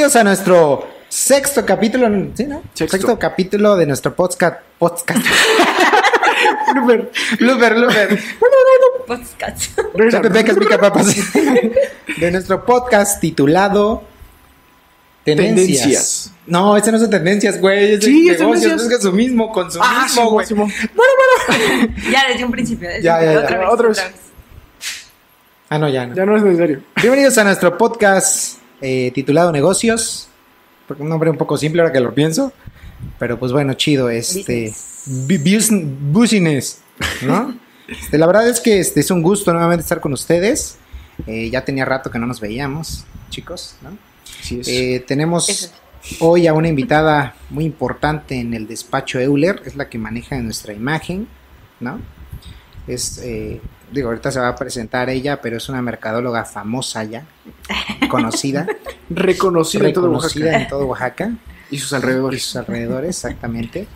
Bienvenidos a nuestro sexto capítulo, ¿sí, no? Sexto. capítulo de nuestro podcast. Podcast. Blooper, blooper, blooper. Podcast. De nuestro podcast titulado Tendencias. Tendencias. No, ese no son tendencias, güey. Es Sí, de es negocios, tendencias. es consumismo, consumismo, Ah, Simón, güey. Simón. Ya desde un principio. desde Ya, ya, ya. principio, Otra vez. Ah, no, ya no. Ya no es necesario. Bienvenidos a nuestro podcast eh, titulado Negocios. Porque un nombre un poco simple ahora que lo pienso. Pero pues bueno, chido. Este. bu- bus- Business. ¿No? Este, la verdad es que este, es un gusto nuevamente estar con ustedes. Eh, ya tenía rato que no nos veíamos, chicos. ¿no? Así es. Eh, tenemos Eso. hoy a una invitada muy importante en el despacho Euler. Es la que maneja nuestra imagen. ¿No? Es. eh, digo, ahorita se va a presentar ella, pero es una mercadóloga famosa ya. Conocida. reconocida en todo reconocida Oaxaca en todo Oaxaca y sus y alrededores. sus alrededores, exactamente.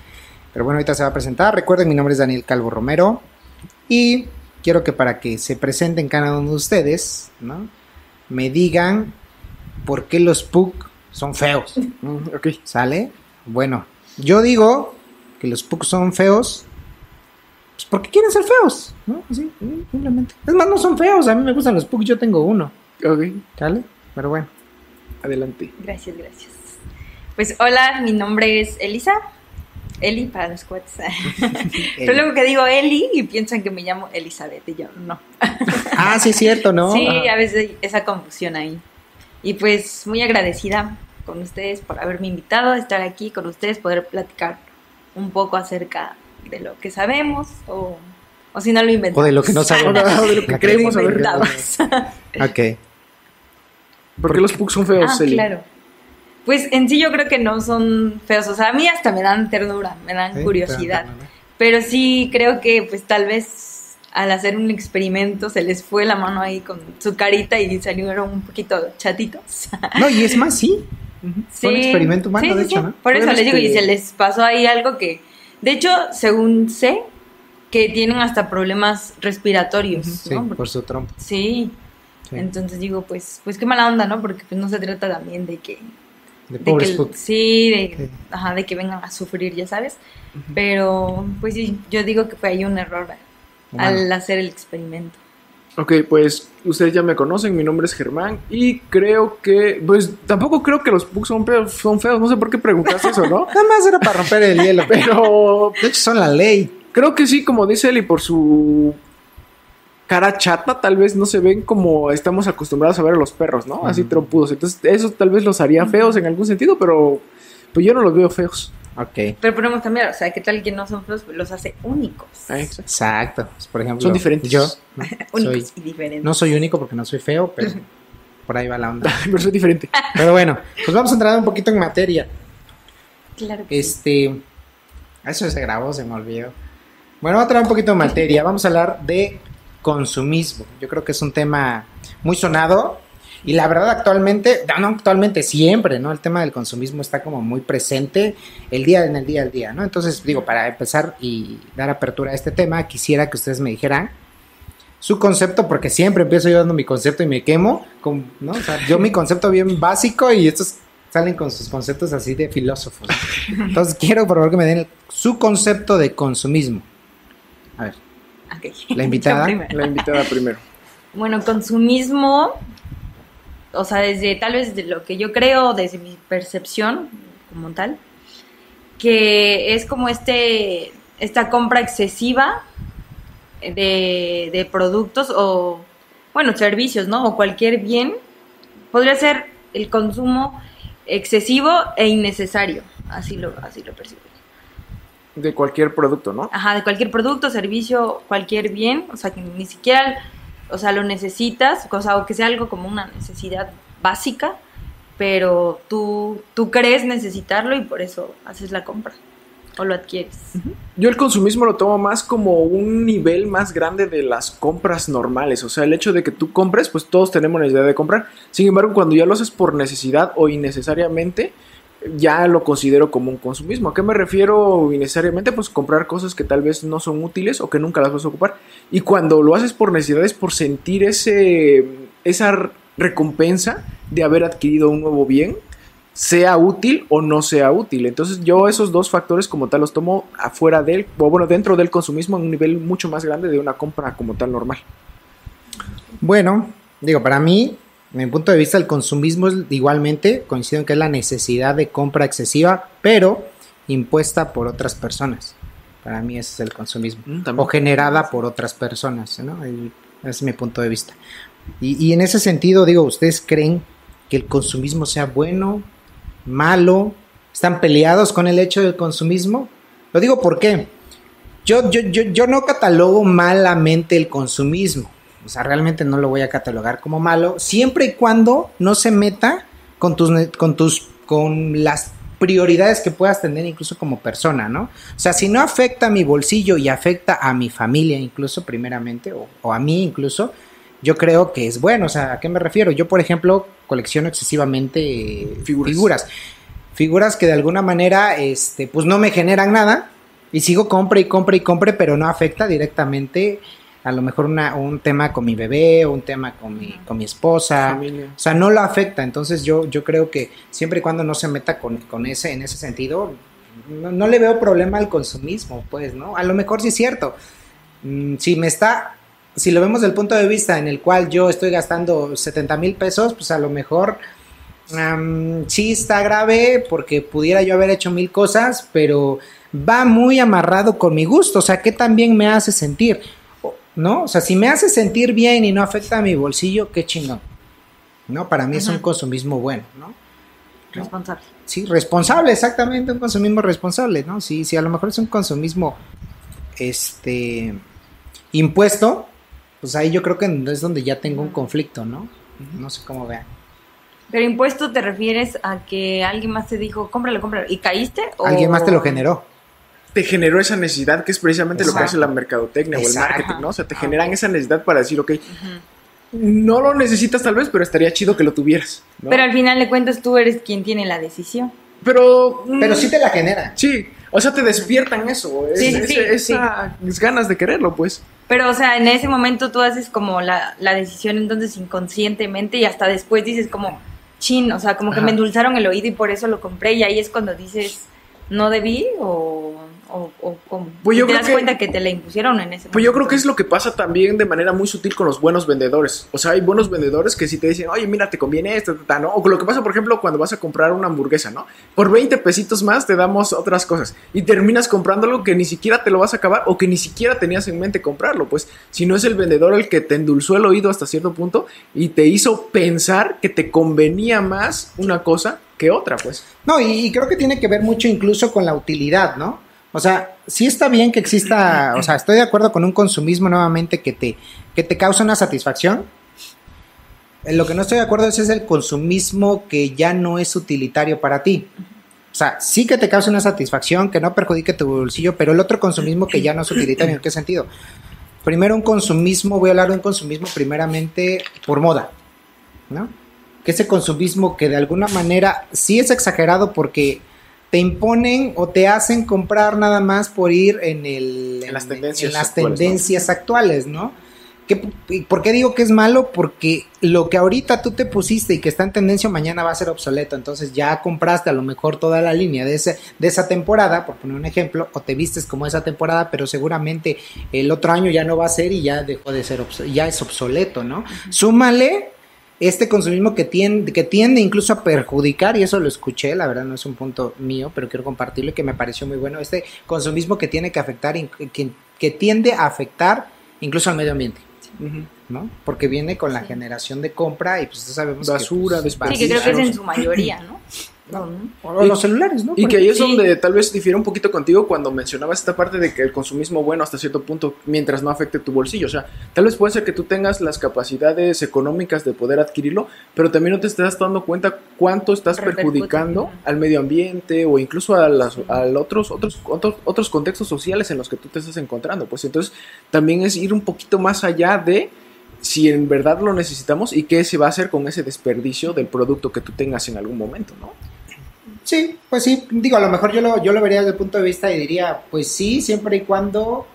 Pero bueno, ahorita se va a presentar. Recuerden, mi nombre es Daniel Calvo Romero y quiero que para que se presenten cada uno de ustedes, ¿no? Me digan por qué los PUC son feos, ok. ¿sale? Bueno, yo digo que los PUC son feos pues porque quieren ser feos, ¿no? Así, simplemente. Es más, no son feos, a mí me gustan los PUC, yo tengo uno, Ok. ¿sale? Pero bueno. Adelante. Gracias, gracias. Pues hola, mi nombre es Elisa. Eli para los cuates. Pero luego que digo Eli y piensan que me llamo Elizabeth y yo no. Ah, sí es cierto, ¿no? Sí, Ajá. a veces hay esa confusión ahí. Y pues muy agradecida con ustedes por haberme invitado a estar aquí con ustedes, poder platicar un poco acerca de lo que sabemos o, o si no lo inventamos. O de lo que no sabemos. O de lo que creemos inventamos. Ok. ¿Por qué los pugs son feos, Ah, Eli? claro. Pues en sí yo creo que no son feos, o sea, a mí hasta me dan ternura, me dan Sí, curiosidad, pero- pero sí creo que pues tal vez al hacer un experimento se les fue la mano ahí con su carita y salieron un poquito chatitos. No, y es más, sí. Fue un Sí, experimento humano, sí, de sí, hecho, sí. ¿no? Por eso les digo, y se les pasó ahí algo que, de hecho, según sé, que tienen hasta problemas respiratorios, Sí, por su trompa. sí. Sí. Entonces digo, pues, pues qué mala onda, ¿no? Porque pues no se trata también de que De de pobres que, sí, de, Sí. ajá, de que vengan a sufrir, ya sabes. Pero, pues sí, yo digo que fue ahí un error Humano. al hacer el experimento. Ok, pues ustedes ya me conocen, mi nombre es Germán y creo que, pues tampoco creo que los pugs son feos, son feos, no sé por qué preguntaste eso, ¿no? Nada más era para romper el hielo, pero de hecho son la ley. creo que sí, como dice Eli, por su cara chata, tal vez no se ven como estamos acostumbrados a ver a los perros, ¿no? Así trompudos. Entonces, eso tal vez los haría feos en algún sentido, pero pues yo no los veo feos. Ok. Pero podemos cambiar, o sea, ¿qué tal que no son feos? Los hace únicos. Ah, exacto. Pues, por ejemplo, Son diferentes. Yo ¿no? únicos soy, y diferentes. no soy único porque no soy feo, pero por ahí va la onda. Pero es diferente. Pero bueno, pues vamos a entrar un poquito en materia. Claro que sí. Este. Eso se grabó, se me olvidó. Bueno, vamos a entrar un poquito en materia. Vamos a hablar de consumismo. Yo creo que es un tema muy sonado. Y la verdad, actualmente, no, no, actualmente siempre, ¿no? El tema del consumismo está como muy presente el día en el día al día, ¿no? Entonces, digo, para empezar y dar apertura a este tema, quisiera que ustedes me dijeran su concepto, porque siempre empiezo yo dando mi concepto y me quemo, con, ¿no? O sea, yo mi concepto bien básico y estos salen con sus conceptos así de filósofos. Entonces, quiero por favor que me den el- su concepto de consumismo. A ver, Ok. la invitada. La invitada primero. Bueno, consumismo, o sea, desde tal vez de lo que yo creo, desde mi percepción como tal, que es como este esta compra excesiva de, de productos o, bueno, servicios, ¿no? O cualquier bien, podría ser el consumo excesivo e innecesario, así lo, así lo percibo. De cualquier producto, ¿no? Ajá, de cualquier producto, servicio, cualquier bien, o sea, que ni siquiera, o sea, lo necesitas, o sea, o que sea algo como una necesidad básica, pero tú, tú crees necesitarlo y por eso haces la compra o lo adquieres. Yo el consumismo lo tomo más como un nivel más grande de las compras normales. O sea, el hecho de que tú compres, pues todos tenemos la idea de comprar. Sin embargo, cuando ya lo haces por necesidad o innecesariamente, ya lo considero como un consumismo. ¿A qué me refiero innecesariamente? Pues comprar cosas que tal vez no son útiles o que nunca las vas a ocupar. Y cuando lo haces por necesidad es por sentir ese, esa recompensa de haber adquirido un nuevo bien sea útil o no sea útil. Entonces yo esos dos factores como tal los tomo afuera del, o bueno, dentro del consumismo en un nivel mucho más grande de una compra como tal normal. Bueno, digo, para mí, mi punto de vista, el consumismo es igualmente, coincido en que es la necesidad de compra excesiva, pero impuesta por otras personas. Para mí ese es el consumismo. Mm, también. o generada por otras personas, ¿no? Y ese es mi punto de vista. Y, y en ese sentido, digo, ¿ustedes creen que el consumismo sea bueno, malo? ¿Están peleados con el hecho del consumismo? Lo digo porque yo, yo, yo, yo no catalogo malamente el consumismo. O sea, realmente no lo voy a catalogar como malo, siempre y cuando no se meta con tus, con tus, con las prioridades que puedas tener incluso como persona, ¿no? O sea, si no afecta a mi bolsillo y afecta a mi familia incluso primeramente, o, o a mí incluso, yo creo que es bueno. O sea, ¿a qué me refiero? Yo, por ejemplo, colecciono excesivamente Figuras. figuras. Figuras que de alguna manera, este, pues no me generan nada. Y sigo compre y compre y compre, pero no afecta directamente a lo mejor una, un tema con mi bebé o un tema con mi, con mi esposa. Familia. O sea, no lo afecta. Entonces yo, yo creo que siempre y cuando no se meta con, con ese, en ese sentido, no, no le veo problema al consumismo, pues, ¿no? A lo mejor sí es cierto. Mm, si me está, si lo vemos desde el punto de vista en el cual yo estoy gastando 70 mil pesos, pues a lo mejor sí está grave porque pudiera yo haber hecho mil cosas, pero va muy amarrado con mi gusto. O sea, ¿qué también me hace sentir? ¿No? O sea, si me hace sentir bien y no afecta a mi bolsillo, qué chingón. ¿No? Para mí es un consumismo bueno, ¿no? Responsable. Sí, responsable, exactamente, un consumismo responsable, ¿no? Sí, sí, a lo mejor es un consumismo, este, impuesto, pues ahí yo creo que es donde ya tengo un conflicto, ¿no? No sé cómo vean. Pero impuesto te refieres a que alguien más te dijo, cómpralo, cómpralo. ¿Y caíste? O... Alguien más te lo generó. Te generó esa necesidad que es precisamente lo que hace la mercadotecnia o el marketing, ¿no? O sea, te generan esa necesidad para decir, ok, Ujú. no lo necesitas tal vez, pero estaría chido que lo tuvieras. ¿no? Pero al final de cuentas tú eres quien tiene la decisión. Pero, mm, Pero sí te la genera. Sí, o sea, te despiertan eso, es- Sí, sí, ese- sí, esas ganas de quererlo, pues. Pero, o sea, en ese momento tú haces como la, la decisión entonces inconscientemente y hasta después dices como, chin, o sea, como que Ajá. me endulzaron el oído y por eso lo compré y ahí es cuando dices, no debí o, o, o como, Pues yo te creo das que- cuenta que te la impusieron en ese Pues yo momento. creo que es lo que pasa también de manera muy sutil con los buenos vendedores. O sea, hay buenos vendedores que si te dicen, oye, mira, te conviene esto, ta, ta, ¿no? O con lo que pasa, por ejemplo, cuando vas a comprar una hamburguesa, ¿no? Por 20 pesitos más te damos otras cosas. Y terminas comprando algo que ni siquiera te lo vas a acabar o que ni siquiera tenías en mente comprarlo. Pues si no es el vendedor el que te endulzó el oído hasta cierto punto y te hizo pensar que te convenía más una cosa que otra, pues. No, y, y creo que tiene que ver mucho incluso con la utilidad, ¿no? O sea, sí está bien que exista, o sea, estoy de acuerdo con un consumismo nuevamente que te, que te causa una satisfacción. En lo que no estoy de acuerdo es, es el consumismo que ya no es utilitario para ti. O sea, sí que te causa una satisfacción, que no perjudique tu bolsillo, pero el otro consumismo que ya no es utilitario, ¿en qué sentido? Primero un consumismo, voy a hablar de un consumismo primeramente por moda, ¿no? Que ese consumismo que de alguna manera sí es exagerado porque te imponen o te hacen comprar nada más por ir en el En las tendencias en las actuales, ¿no? tendencias actuales, ¿no? ¿Qué- y ¿Por qué digo que es malo? Porque lo que ahorita tú te pusiste y que está en tendencia mañana va a ser obsoleto. Entonces ya compraste a lo mejor toda la línea de, ese, de esa temporada, por poner un ejemplo, o te vistes como esa temporada, pero seguramente el otro año ya no va a ser y ya dejó de ser, ya es obsoleto, ¿no? Súmale este consumismo que tiende, que tiende incluso a perjudicar, y eso lo escuché, la verdad no es un punto mío, pero quiero compartirlo y que me pareció muy bueno, este consumismo que tiene que afectar, que, que tiende a afectar incluso al medio ambiente. ¿no? Porque viene con la Sí. generación de compra y pues sabemos que, Basura, pues, Sí, desperdicio. que creo que es en su mayoría, ¿no? No. Ujú. o los celulares, ¿no? Y que ahí es Sí. donde tal vez difiere un poquito contigo cuando mencionabas esta parte de que el consumismo bueno hasta cierto punto mientras no afecte tu bolsillo. O sea, tal vez puede ser que tú tengas las capacidades económicas de poder adquirirlo, pero también no te estás dando cuenta cuánto estás perjudicando al medio ambiente o incluso a, las, a otros, otros, otros, otros contextos sociales en los que tú te estás encontrando. Pues entonces también es ir un poquito más allá de si en verdad lo necesitamos y qué se va a hacer con ese desperdicio del producto que tú tengas en algún momento, ¿no? Sí, pues sí, digo, a lo mejor yo lo, yo lo vería desde el punto de vista y diría, pues sí, siempre y cuando,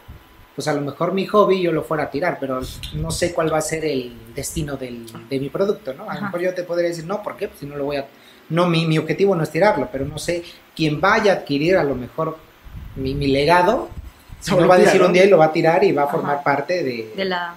pues a lo mejor mi hobby yo lo fuera a tirar, pero no sé cuál va a ser el destino del, de mi producto, ¿no? A lo mejor yo te podría decir, no, ¿por qué? Pues si no lo voy a, no mi, mi objetivo no es tirarlo, pero no sé quién vaya a adquirir a lo mejor mi, mi legado, Solo lo va a decir ¿no? un día y lo va a tirar y va a Ajá. formar parte de, De la...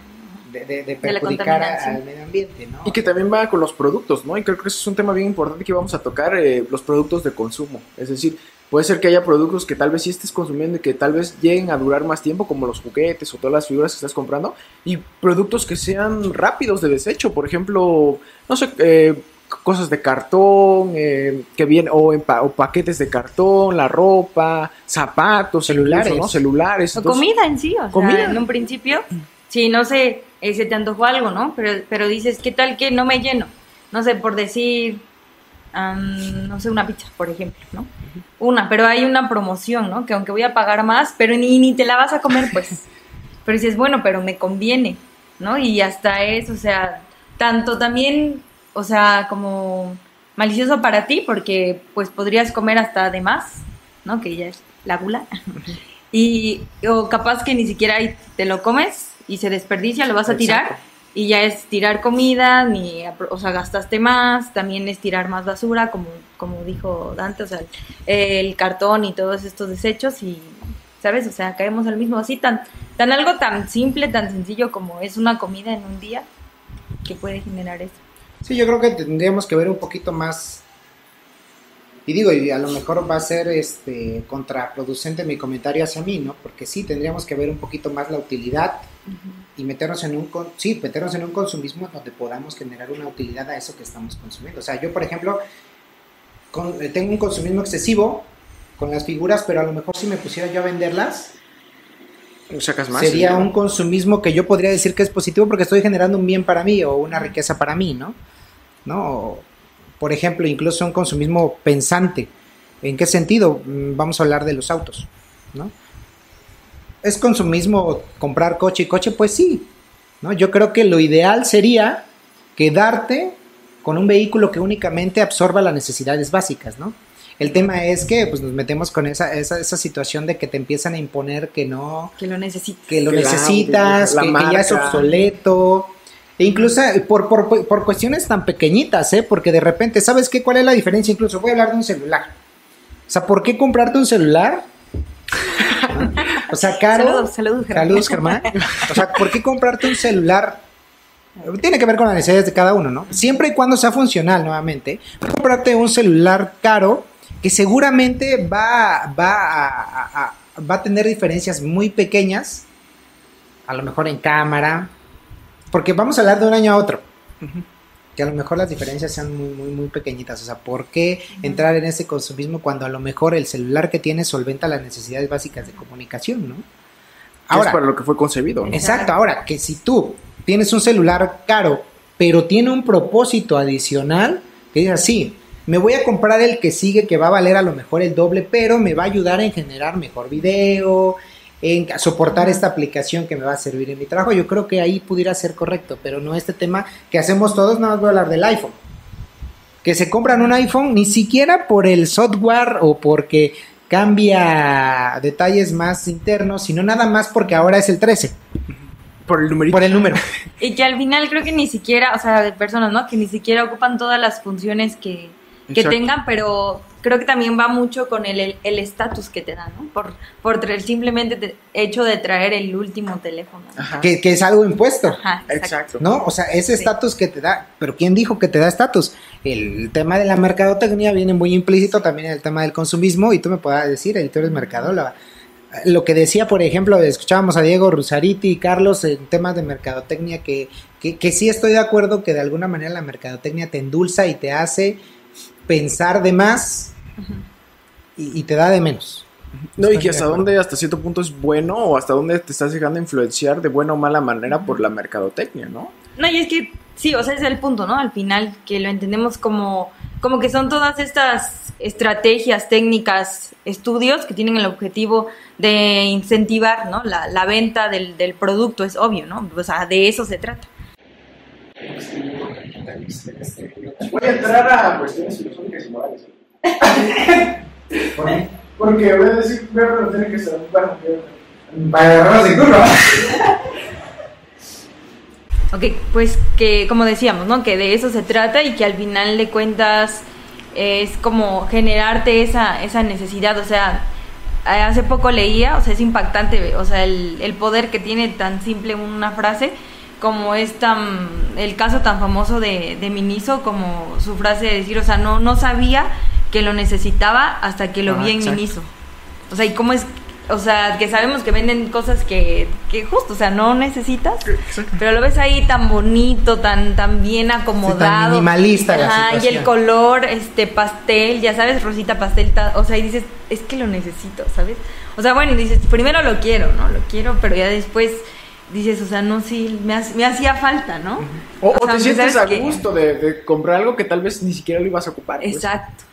de, de- de de la perjudicar al medio ambiente, ¿no? Y que también va con los productos, ¿no? Y creo que eso es un tema bien importante que vamos a tocar, eh, los productos de consumo. Es decir, puede ser que haya productos que tal vez sí estés consumiendo y que tal vez lleguen a durar más tiempo, como los juguetes o todas las figuras que estás comprando, y productos que sean rápidos de desecho. Por ejemplo, no sé, eh, cosas de cartón, eh, que vienen, o, en pa- o paquetes de cartón, la ropa, zapatos, Celulares. incluso, ¿no? Celulares. O entonces- comida en sí, o sea, Comida. en un principio, sí, no sé, eh, se te antojó algo, ¿no? Pero, pero dices, ¿qué tal que no me lleno? No sé, por decir, am, no sé, una pizza, por ejemplo, ¿no? Una, pero hay una promoción, ¿no? Que aunque voy a pagar más, pero ni, ni te la vas a comer, pues. Pero dices, bueno, pero me conviene, ¿no? Y hasta es, o sea, tanto también, o sea, como malicioso para ti, porque pues podrías comer hasta de más, ¿no? Que ya es la gula. Y, o capaz que ni siquiera te lo comes y se desperdicia, lo vas a tirar y ya es tirar comida, ni, o sea, gastaste más, también es tirar más basura, como, como dijo Dante, o sea, el cartón y todos estos desechos y, ¿sabes? O sea, caemos al mismo, así tan, tan algo tan simple, tan sencillo como es una comida en un día que puede generar eso. Sí, yo creo que tendríamos que ver un poquito más. Y digo, y a lo mejor va a ser este contraproducente mi comentario hacia mí, ¿no? Porque sí, tendríamos que ver un poquito más la utilidad y meternos en un sí, meternos en un consumismo donde podamos generar una utilidad a eso que estamos consumiendo. O sea, yo por ejemplo con- eh, tengo un consumismo excesivo con las figuras, pero a lo mejor si me pusiera yo a venderlas, Sacas más. sería ¿no? un consumismo que yo podría decir que es positivo porque estoy generando un bien para mí o una riqueza para mí, ¿no? ¿No? Por ejemplo, incluso un consumismo pensante. ¿En qué sentido? Mm, Vamos a hablar de los autos, ¿no? ¿Es consumismo comprar coche y coche? Pues sí, ¿no? Yo creo que lo ideal sería quedarte con un vehículo que únicamente absorba las necesidades básicas, ¿no? El tema es que pues, nos metemos con esa, esa, esa situación de que te empiezan a imponer que no, Que lo necesitas. que lo necesitas, la que, que ya es obsoleto. E incluso por, por, por cuestiones tan pequeñitas, ¿eh? Porque de repente, ¿sabes qué? ¿Cuál es la diferencia? Incluso voy a hablar de un celular. O sea, ¿por qué comprarte un celular? O sea, caro. Saludos, saludos, Germán. Saludos, Germán. O sea, ¿por qué comprarte un celular? Tiene que ver con las necesidades de cada uno, ¿no? Siempre y cuando sea funcional, nuevamente. Comprarte un celular caro que seguramente va, va, a, a- a- va a tener diferencias muy pequeñas, a lo mejor en cámara, porque vamos a hablar de un año a otro. Que a lo mejor las diferencias sean muy, muy, muy pequeñitas. O sea, ¿por qué entrar en ese consumismo cuando a lo mejor el celular que tienes solventa las necesidades básicas de comunicación, ¿no? Que es para lo que fue concebido. ¿no? Exacto, ahora que si tú tienes un celular caro, pero tiene un propósito adicional, que dices así, me voy a comprar el que sigue que va a valer a lo mejor el doble, pero me va a ayudar en generar mejor video, en soportar esta aplicación que me va a servir en mi trabajo, yo creo que ahí pudiera ser correcto, pero no este tema que hacemos todos, nada más voy a hablar del iPhone. Que se compran un iPhone ni siquiera por el software o porque cambia detalles más internos, sino nada más porque ahora es el 13 Por el numerito. por el número. Y que al final creo que ni siquiera, o sea, de personas, ¿no? Que ni siquiera ocupan todas las funciones que, que tengan, pero creo que también va mucho con el el el estatus que te dan, ¿no? Por, por tra- simplemente te- hecho de traer el último teléfono. ¿no? Ajá. que, que es algo impuesto, Ajá, exacto. ¿no? O sea, ese Sí. estatus que te da, pero ¿quién dijo que te da estatus? El tema de la mercadotecnia viene muy implícito también en el tema del consumismo y tú me podrás decir, eh, tú eres mercadóloga. Lo que decía, por ejemplo, escuchábamos a Diego Rusariti y Carlos en temas de mercadotecnia, que, que, que sí estoy de acuerdo que de alguna manera la mercadotecnia te endulza y te hace pensar de más y, y te da de menos. No, y que hasta dónde, hasta cierto punto es bueno o hasta dónde te estás dejando influenciar de buena o mala manera por la mercadotecnia, ¿no? No, y es que sí, o sea, ese es el punto, ¿no? Al final, que lo entendemos como, como que son todas estas estrategias, técnicas, estudios que tienen el objetivo de incentivar, ¿no? La, la venta del, del producto, es obvio, ¿no? O sea, de eso se trata. Voy a entrar a cuestiones filosóficas y morales. Porque voy a decir, pero tiene que ser bueno, Para agarrarnos de curva. Ok, pues que como decíamos, ¿no? Que de eso se trata y que al final de cuentas es como generarte esa, esa necesidad, o sea, hace poco leía, o sea, es impactante, o sea, el, el poder que tiene tan simple una frase como es tan, el caso tan famoso de, de Miniso, como su frase de decir, o sea, no, no sabía que lo necesitaba hasta que lo Ah, vi en exacto. Miniso. O sea, y cómo es, o sea, que sabemos que venden cosas que, que justo, o sea, no necesitas, Exacto. pero lo ves ahí tan bonito, tan, tan bien acomodado. minimalista la Ajá, y el color, este, pastel, ya sabes, rosita pastel, ta- o sea, y dices, es que lo necesito, ¿sabes? O sea, bueno, y dices, primero lo quiero, ¿no? Lo quiero, pero ya después dices, o sea, no, sí, me, ha- me hacía falta, ¿no? O, o sea, te sientes a que- gusto de, de comprar algo que tal vez ni siquiera lo ibas a ocupar. pues. Exacto.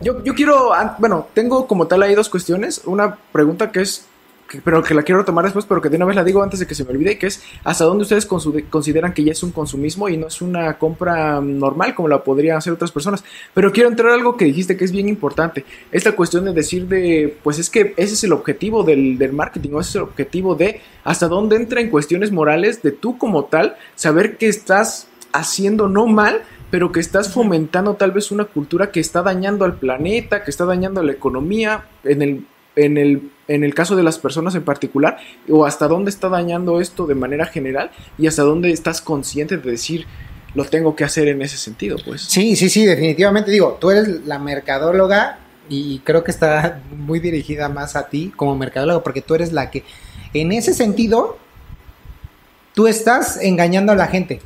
Yo, yo quiero, bueno, tengo como tal ahí dos cuestiones. Una pregunta que es, pero que la quiero tomar después, pero que de una vez la digo antes de que se me olvide, que es hasta dónde ustedes consideran que ya es un consumismo y no es una compra normal como la podrían hacer otras personas. Pero quiero entrar a algo que dijiste que es bien importante. Esta cuestión de decir de, pues es que ese es el objetivo del, del marketing, ese es el objetivo de hasta dónde entra en cuestiones morales de tú como tal, saber que estás haciendo no mal, pero que estás fomentando tal vez una cultura que está dañando al planeta, que está dañando a la economía, en el, en el, en el caso de las personas en particular, o hasta dónde está dañando esto de manera general y hasta dónde estás consciente de decir lo tengo que hacer en ese sentido, pues. Sí, sí, sí, definitivamente. Digo, tú eres la mercadóloga y creo que está muy dirigida más a ti como mercadóloga porque tú eres la que, en ese sentido, tú estás engañando a la gente.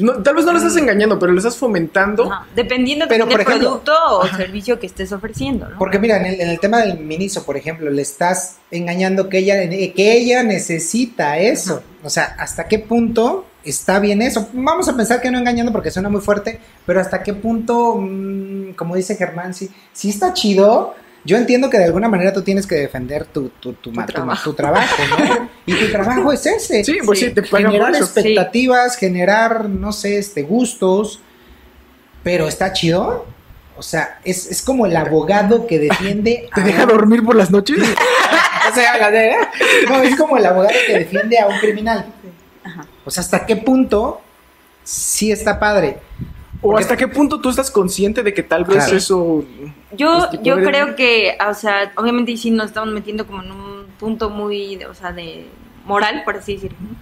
No, tal vez no lo estás engañando, pero lo estás fomentando. Ajá, Dependiendo Pero, del ejemplo- producto o servicio que estés ofreciendo, ¿no? Porque mira, en el, en el tema del miniso, por ejemplo, le estás engañando que ella, que ella necesita eso. O sea, ¿hasta qué punto está bien eso? Vamos a pensar que no engañando porque suena muy fuerte, pero ¿hasta qué punto, mm, como dice Germán, sí, sí está chido? Yo entiendo que de alguna manera tú tienes que defender tu, tu, tu, ma- trabajo. tu trabajo, ¿no? Y tu trabajo es ese. Sí, pues sí, Sí. te generar eso. expectativas, generar, no sé, este, gustos, pero está chido. O sea, es, es como el abogado que defiende ¿Te a deja dormir por las noches? o sea, la de- no, es como el abogado que defiende a un criminal. O sea, ¿hasta qué punto sí está padre? ¿O hasta qué punto tú estás consciente de que tal vez Claro. eso... Yo, Este yo de- creo que, o sea, obviamente sí nos estamos metiendo como en un punto muy, o sea, de moral, por así decirlo, ¿no?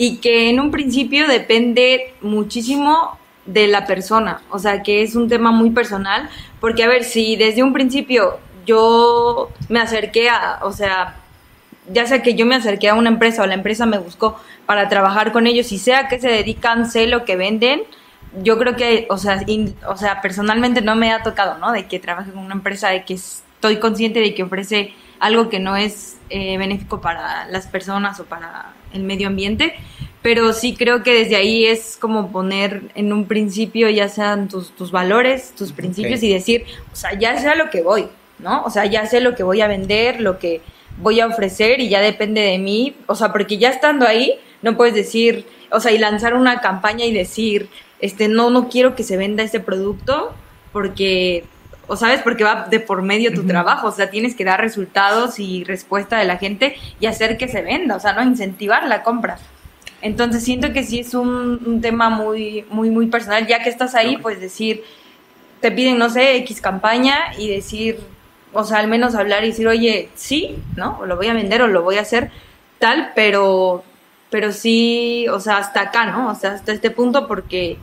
y que en un principio depende muchísimo de la persona, o sea, que es un tema muy personal, porque a ver, si desde un principio yo me acerqué a, o sea, ya sea que yo me acerqué a una empresa o la empresa me buscó para trabajar con ellos y sea que se dedican, sé lo que venden, yo creo que, o sea, in- o sea, personalmente no me ha tocado, ¿no? De que trabaje con una empresa, de que estoy consciente de que ofrece algo que no es eh, benéfico para las personas o para el medio ambiente, pero sí creo que desde ahí es como poner en un principio ya sean tus, tus valores, tus principios y decir, o sea, ya sé a lo que voy, ¿no? O sea, ya sé lo que voy a vender, lo que voy a ofrecer y ya depende de mí, o sea, porque ya estando ahí, no puedes decir, o sea, y lanzar una campaña y decir, este, no, no quiero que se venda este producto porque, o sabes, porque va de por medio tu trabajo, o sea, tienes que dar resultados y respuesta de la gente y hacer que se venda, o sea, no incentivar la compra. Entonces siento que sí es un, un tema muy, muy, muy personal, ya que estás ahí, pues decir, te piden, no sé, X campaña y decir, o sea, al menos hablar y decir, oye, sí, ¿no? O lo voy a vender o lo voy a hacer tal, pero, pero sí, o sea, hasta acá, ¿no? O sea, hasta este punto porque,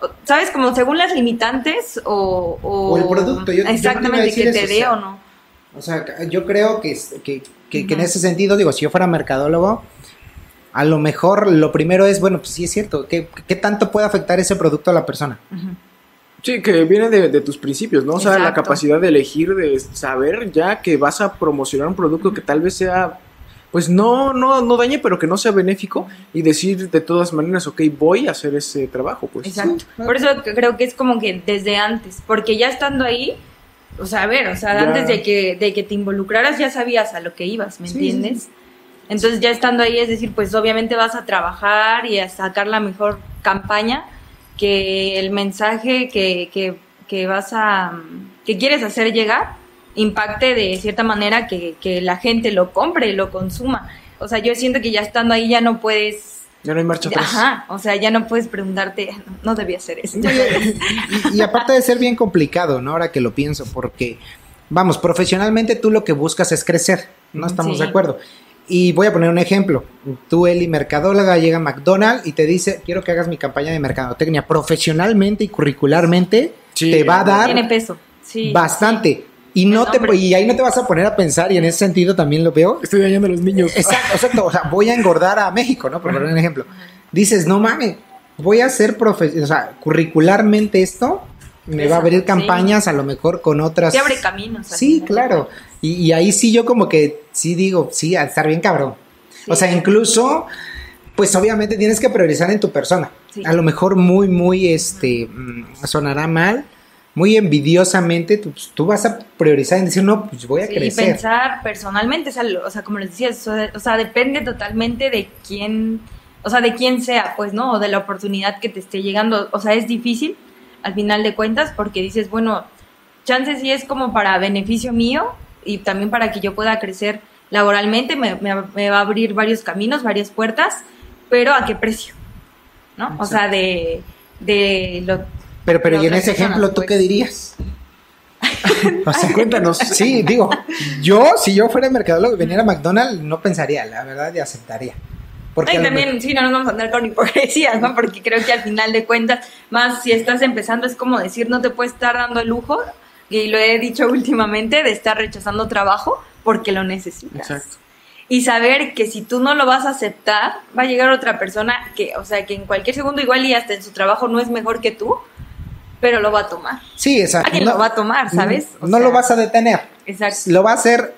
o- ¿sabes? Como según las limitantes o... O el producto, yo- yo exactamente, decir que te o dé o no. O sea, yo creo que, que, que- que en ese sentido, digo, si yo fuera mercadólogo, a lo mejor lo primero es, bueno, pues sí es cierto, ¿qué, qué tanto puede afectar ese producto a la persona? Sí, que viene de, de tus principios, ¿no? O sea, la capacidad de elegir, de saber ya que vas a promocionar un producto que tal vez sea, pues no, no, no dañe, pero que no sea benéfico y decir de todas maneras, ok, voy a hacer ese trabajo, pues. Exacto. Por eso creo que es como que desde antes, porque ya estando ahí, o sea, a ver, o sea, Ya. antes de que, de que te involucraras ya sabías a lo que ibas, ¿me Sí, entiendes? Entonces ya estando ahí, es decir, pues obviamente vas a trabajar y a sacar la mejor campaña que el mensaje que, que, que vas a, que quieres hacer llegar impacte de cierta manera que, que la gente lo compre y lo consuma. O sea, yo siento que ya estando ahí ya no puedes Ya no hay marcha atrás. Ajá, o sea, ya no puedes preguntarte, no, no debía hacer esto. Y, y aparte de ser bien complicado, ¿no? Ahora que lo pienso, porque, vamos, profesionalmente tú lo que buscas es crecer, ¿no? Estamos Sí. de acuerdo. Y voy a poner un ejemplo. Tú, Eli, mercadóloga, llega a McDonald's y te dice, quiero que hagas mi campaña de mercadotecnia. Profesionalmente y curricularmente Sí, te va a dar Tiene peso. Sí. bastante. Y, no te, y ahí no te vas a poner a pensar, y en ese sentido también lo veo, Estoy dañando a los niños. Exacto, exacto. O sea, voy a engordar a México, ¿no? Por poner un ejemplo. Dices, no mames, voy a hacer profe o sea, curricularmente esto, me va a abrir Sí. campañas a lo mejor con otras. Te abre caminos. Sí, claro. Y, y ahí sí yo como que sí digo, sí, a estar bien cabrón. Sí. O sea, incluso, pues obviamente tienes que priorizar en tu persona. Sí. A lo mejor muy, muy, este, mm, sonará mal, muy envidiosamente, tú, pues, tú vas a priorizar en decir, no, pues voy a Sí, y crecer. pensar personalmente, o sea, lo- o sea, como les decía, o sea, depende totalmente de quién, o sea, de quién sea, pues, ¿no? O de la oportunidad que te esté llegando. O sea, es difícil al final de cuentas porque dices, bueno, chance sí es como para beneficio mío y también para que yo pueda crecer laboralmente, me, me- me va a abrir varios caminos, varias puertas, pero ¿a qué precio? ¿No? O sea, de, de lo... Pero, pero y en ese ejemplo, ¿tú pues. qué dirías? O sea, Cuéntanos. Sí, digo, yo, si yo fuera mercadólogo y viniera a McDonald's, no pensaría, la verdad, y aceptaría. Porque y también, sí, no nos vamos a andar con hipocresías, ¿no? Porque creo que al final de cuentas, más si estás empezando, es como decir, no te puedes estar dando el lujo, y lo he dicho últimamente, de estar rechazando trabajo porque lo necesitas. Exacto. Y saber que si tú no lo vas a aceptar, va a llegar otra persona que, o sea, que en cualquier segundo igual y hasta en su trabajo no es mejor que tú, pero lo va a tomar. Sí, exacto. Alguien lo va a tomar, ¿sabes? O no sea, lo vas a detener. Exacto. Lo va a hacer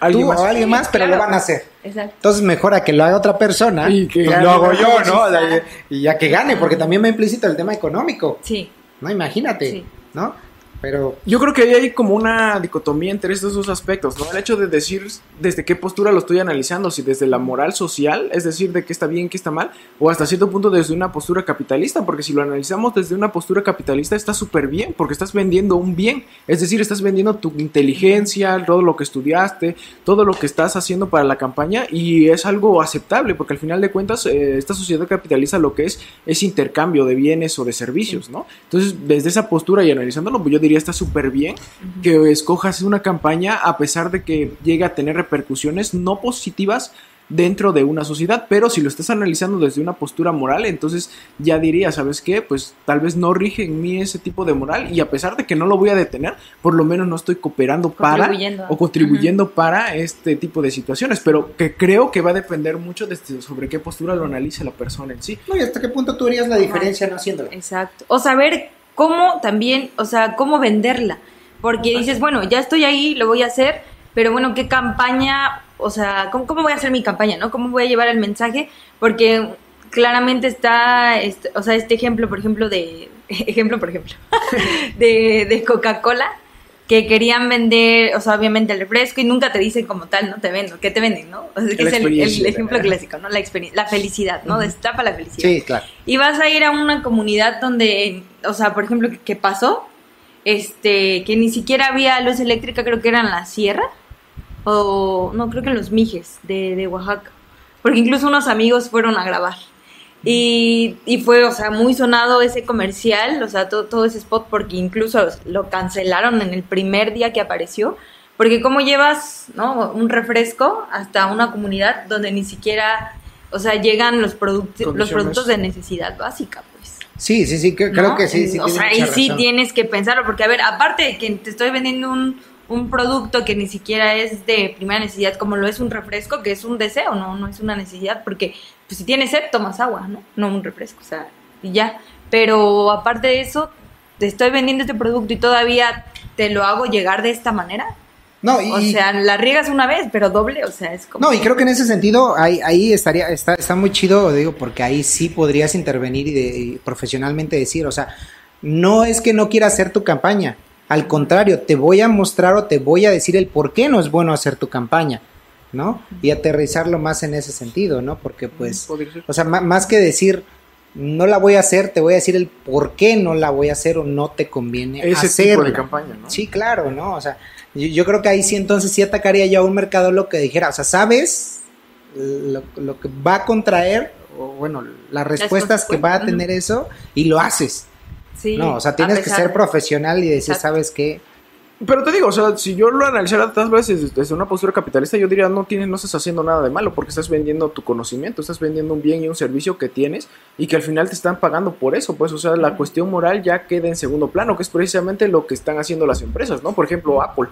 Alguien tú más. o alguien más, pero claro. lo van a hacer. Exacto. Entonces, mejor a que lo haga otra persona. Y que pues lo hago ¿no? yo, ¿no? Exacto. y ya que gane, porque también me implícito el tema económico. Sí. No, imagínate, Sí. ¿no? Pero Yo creo que ahí hay como una dicotomía entre estos dos aspectos, ¿no? El hecho de decir desde qué postura lo estoy analizando, si desde la moral social, es decir, de qué está bien, qué está mal, o hasta cierto punto desde una postura capitalista, porque si lo analizamos desde una postura capitalista está súper bien, porque estás vendiendo un bien, es decir, estás vendiendo tu inteligencia, todo lo que estudiaste, todo lo que estás haciendo para la campaña y es algo aceptable, porque al final de cuentas eh, esta sociedad capitalista lo que es es intercambio de bienes o de servicios, ¿no? Entonces, desde esa postura y analizándolo, pues yo diría está súper bien que escojas una campaña a pesar de que llegue a tener repercusiones no positivas dentro de una sociedad, pero si lo estás analizando desde una postura moral, entonces ya diría, ¿sabes qué? Pues tal vez no rige en mí ese tipo de moral y a pesar de que no lo voy a detener, por lo menos no estoy cooperando para Contribuyendo. o contribuyendo para este tipo de situaciones, pero que creo que va a depender mucho de este- sobre qué postura lo analice la persona en sí. no, ¿y hasta qué punto tú harías la diferencia no haciéndolo? Exacto. O saber cómo también, o sea, cómo venderla. Porque dices, bueno, ya estoy ahí, lo voy a hacer, pero bueno, ¿qué campaña? O sea, ¿cómo, cómo voy a hacer mi campaña, no? ¿Cómo voy a llevar el mensaje? Porque claramente está, este, o sea, este ejemplo, por ejemplo, de, ejemplo, por ejemplo, de, de Coca-Cola, que querían vender, o sea, obviamente el refresco y nunca te dicen como tal, no te vendo, ¿qué te venden, no? O sea, que es el, ejemplo clásico, ¿no? La experiencia, la felicidad, ¿no? Destapa la felicidad Sí, claro. y vas a ir a una comunidad donde, o sea, por ejemplo, que, que pasó, este, que ni siquiera había luz eléctrica, creo que era en la sierra, o no, creo que en los Mijes de, de Oaxaca, porque incluso unos amigos fueron a grabar. Y, y fue, o sea, muy sonado ese comercial, o sea, todo, todo ese spot, porque incluso lo cancelaron en el primer día que apareció, porque cómo llevas, ¿no? Un refresco hasta una comunidad donde ni siquiera, o sea, llegan los, los productos de necesidad básica, pues. Sí, sí, sí, que- creo ¿no? que sí. sí o sea, ahí sí tienes que pensarlo, porque a ver, aparte de que te estoy vendiendo un, un producto que ni siquiera es de primera necesidad, como lo es un refresco, que es un deseo, no, no es una necesidad, porque pues, si tienes sed, tomas agua, ¿no? No un refresco, o sea, y ya. Pero aparte de eso, te estoy vendiendo este producto y todavía te lo hago llegar de esta manera. No, y, O sea, la riegas una vez, pero doble, o sea, es como... No, y creo que en ese sentido ahí, ahí estaría, está, está muy chido, digo, porque ahí sí podrías intervenir y, de- y profesionalmente decir, o sea, no es que no quiera hacer tu campaña, al contrario, te voy a mostrar o te voy a decir el por qué no es bueno hacer tu campaña, ¿no? Y aterrizarlo más en ese sentido, ¿no? Porque pues, o sea, más que decir no la voy a hacer, te voy a decir el por qué no la voy a hacer o no te conviene Ese hacerla. tipo de campaña, ¿no? Sí, claro, ¿no? O sea, yo, yo creo que ahí sí entonces sí atacaría yo a un mercado lo que dijera, o sea, ¿sabes lo, lo que va a contraer o, bueno, las respuestas que va a tener eso y lo haces. Sí, no, o sea, tienes que ser profesional y decir, Exacto. ¿sabes qué? Pero te digo, o sea, si yo lo analizara tantas veces desde una postura capitalista, yo diría, no tienes, no estás haciendo nada de malo, porque estás vendiendo tu conocimiento, estás vendiendo un bien y un servicio que tienes y que al final te están pagando por eso, pues, o sea, la cuestión moral ya queda en segundo plano, que es precisamente lo que están haciendo las empresas, ¿no? Por ejemplo, Apple,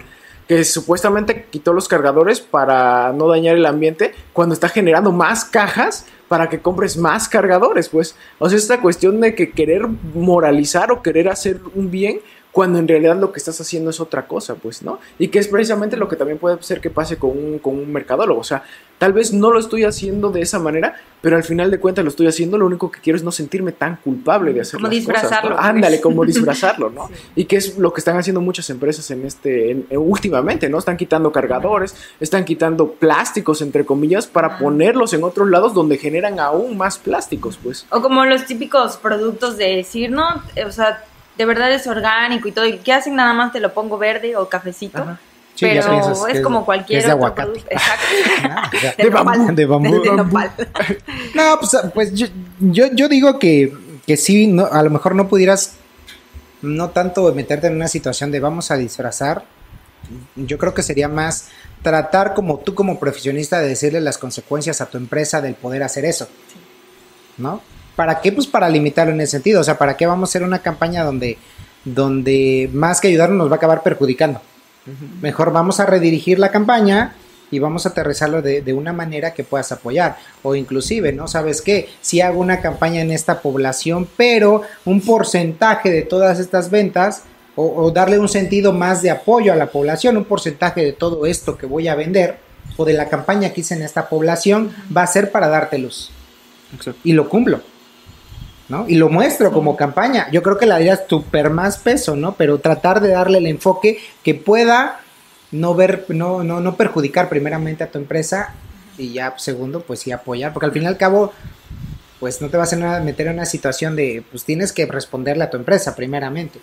que supuestamente quitó los cargadores para no dañar el ambiente cuando está generando más cajas para que compres más cargadores, pues. O sea, esta cuestión de que querer moralizar o querer hacer un bien cuando en realidad lo que estás haciendo es otra cosa, pues, ¿no? Y que es precisamente lo que también puede ser que pase con un, con un mercadólogo. O sea, tal vez no lo estoy haciendo de esa manera, pero al final de cuentas lo estoy haciendo, lo único que quiero es no sentirme tan culpable de hacer Como las cosas, ¿no? disfrazarlo, pues. Ándale, como disfrazarlo, ¿no? Sí. Y que es lo que están haciendo muchas empresas en este, en- en- últimamente, ¿no? Están quitando cargadores, están quitando plásticos, entre comillas, para Ajá. ponerlos en otros lados donde generan aún más plásticos, pues. O como los típicos productos de decir, no, o sea, de verdad es orgánico y todo. ¿Y qué hacen? Nada más te lo pongo verde o cafecito. Ajá. Sí, pero que es como que cualquier es de otro aguacate. producto. Exacto. sea, De, De nopal. bambú, de bambú. De. No, pues, pues yo, yo, yo digo que, que sí, no, a lo mejor no pudieras, no tanto meterte en una situación de vamos a disfrazar. Yo creo que sería más tratar como tú como profesionista de decirle las consecuencias a tu empresa del poder hacer eso. ¿No? ¿Para qué? Pues para limitarlo en ese sentido. O sea, ¿para qué vamos a hacer una campaña donde, donde más que ayudarnos nos va a acabar perjudicando? Mejor vamos a redirigir la campaña y vamos a aterrizarlo de, de una manera que puedas apoyar. O inclusive, ¿no? ¿Sabes qué? Si hago una campaña en esta población, pero un porcentaje de todas estas ventas, o, o darle un sentido más de apoyo a la población, un porcentaje de todo esto que voy a vender, o de la campaña que hice en esta población, va a ser para darte luz. Exacto. Y lo cumplo. ¿No? Y lo muestro como campaña. Yo creo que le daría súper más peso, ¿no? Pero tratar de darle el enfoque que pueda no ver, no, no, no perjudicar primeramente a tu empresa y ya segundo, pues sí apoyar, porque al fin y al cabo, pues no te vas a meter en una situación de, pues tienes que responderle a tu empresa primeramente,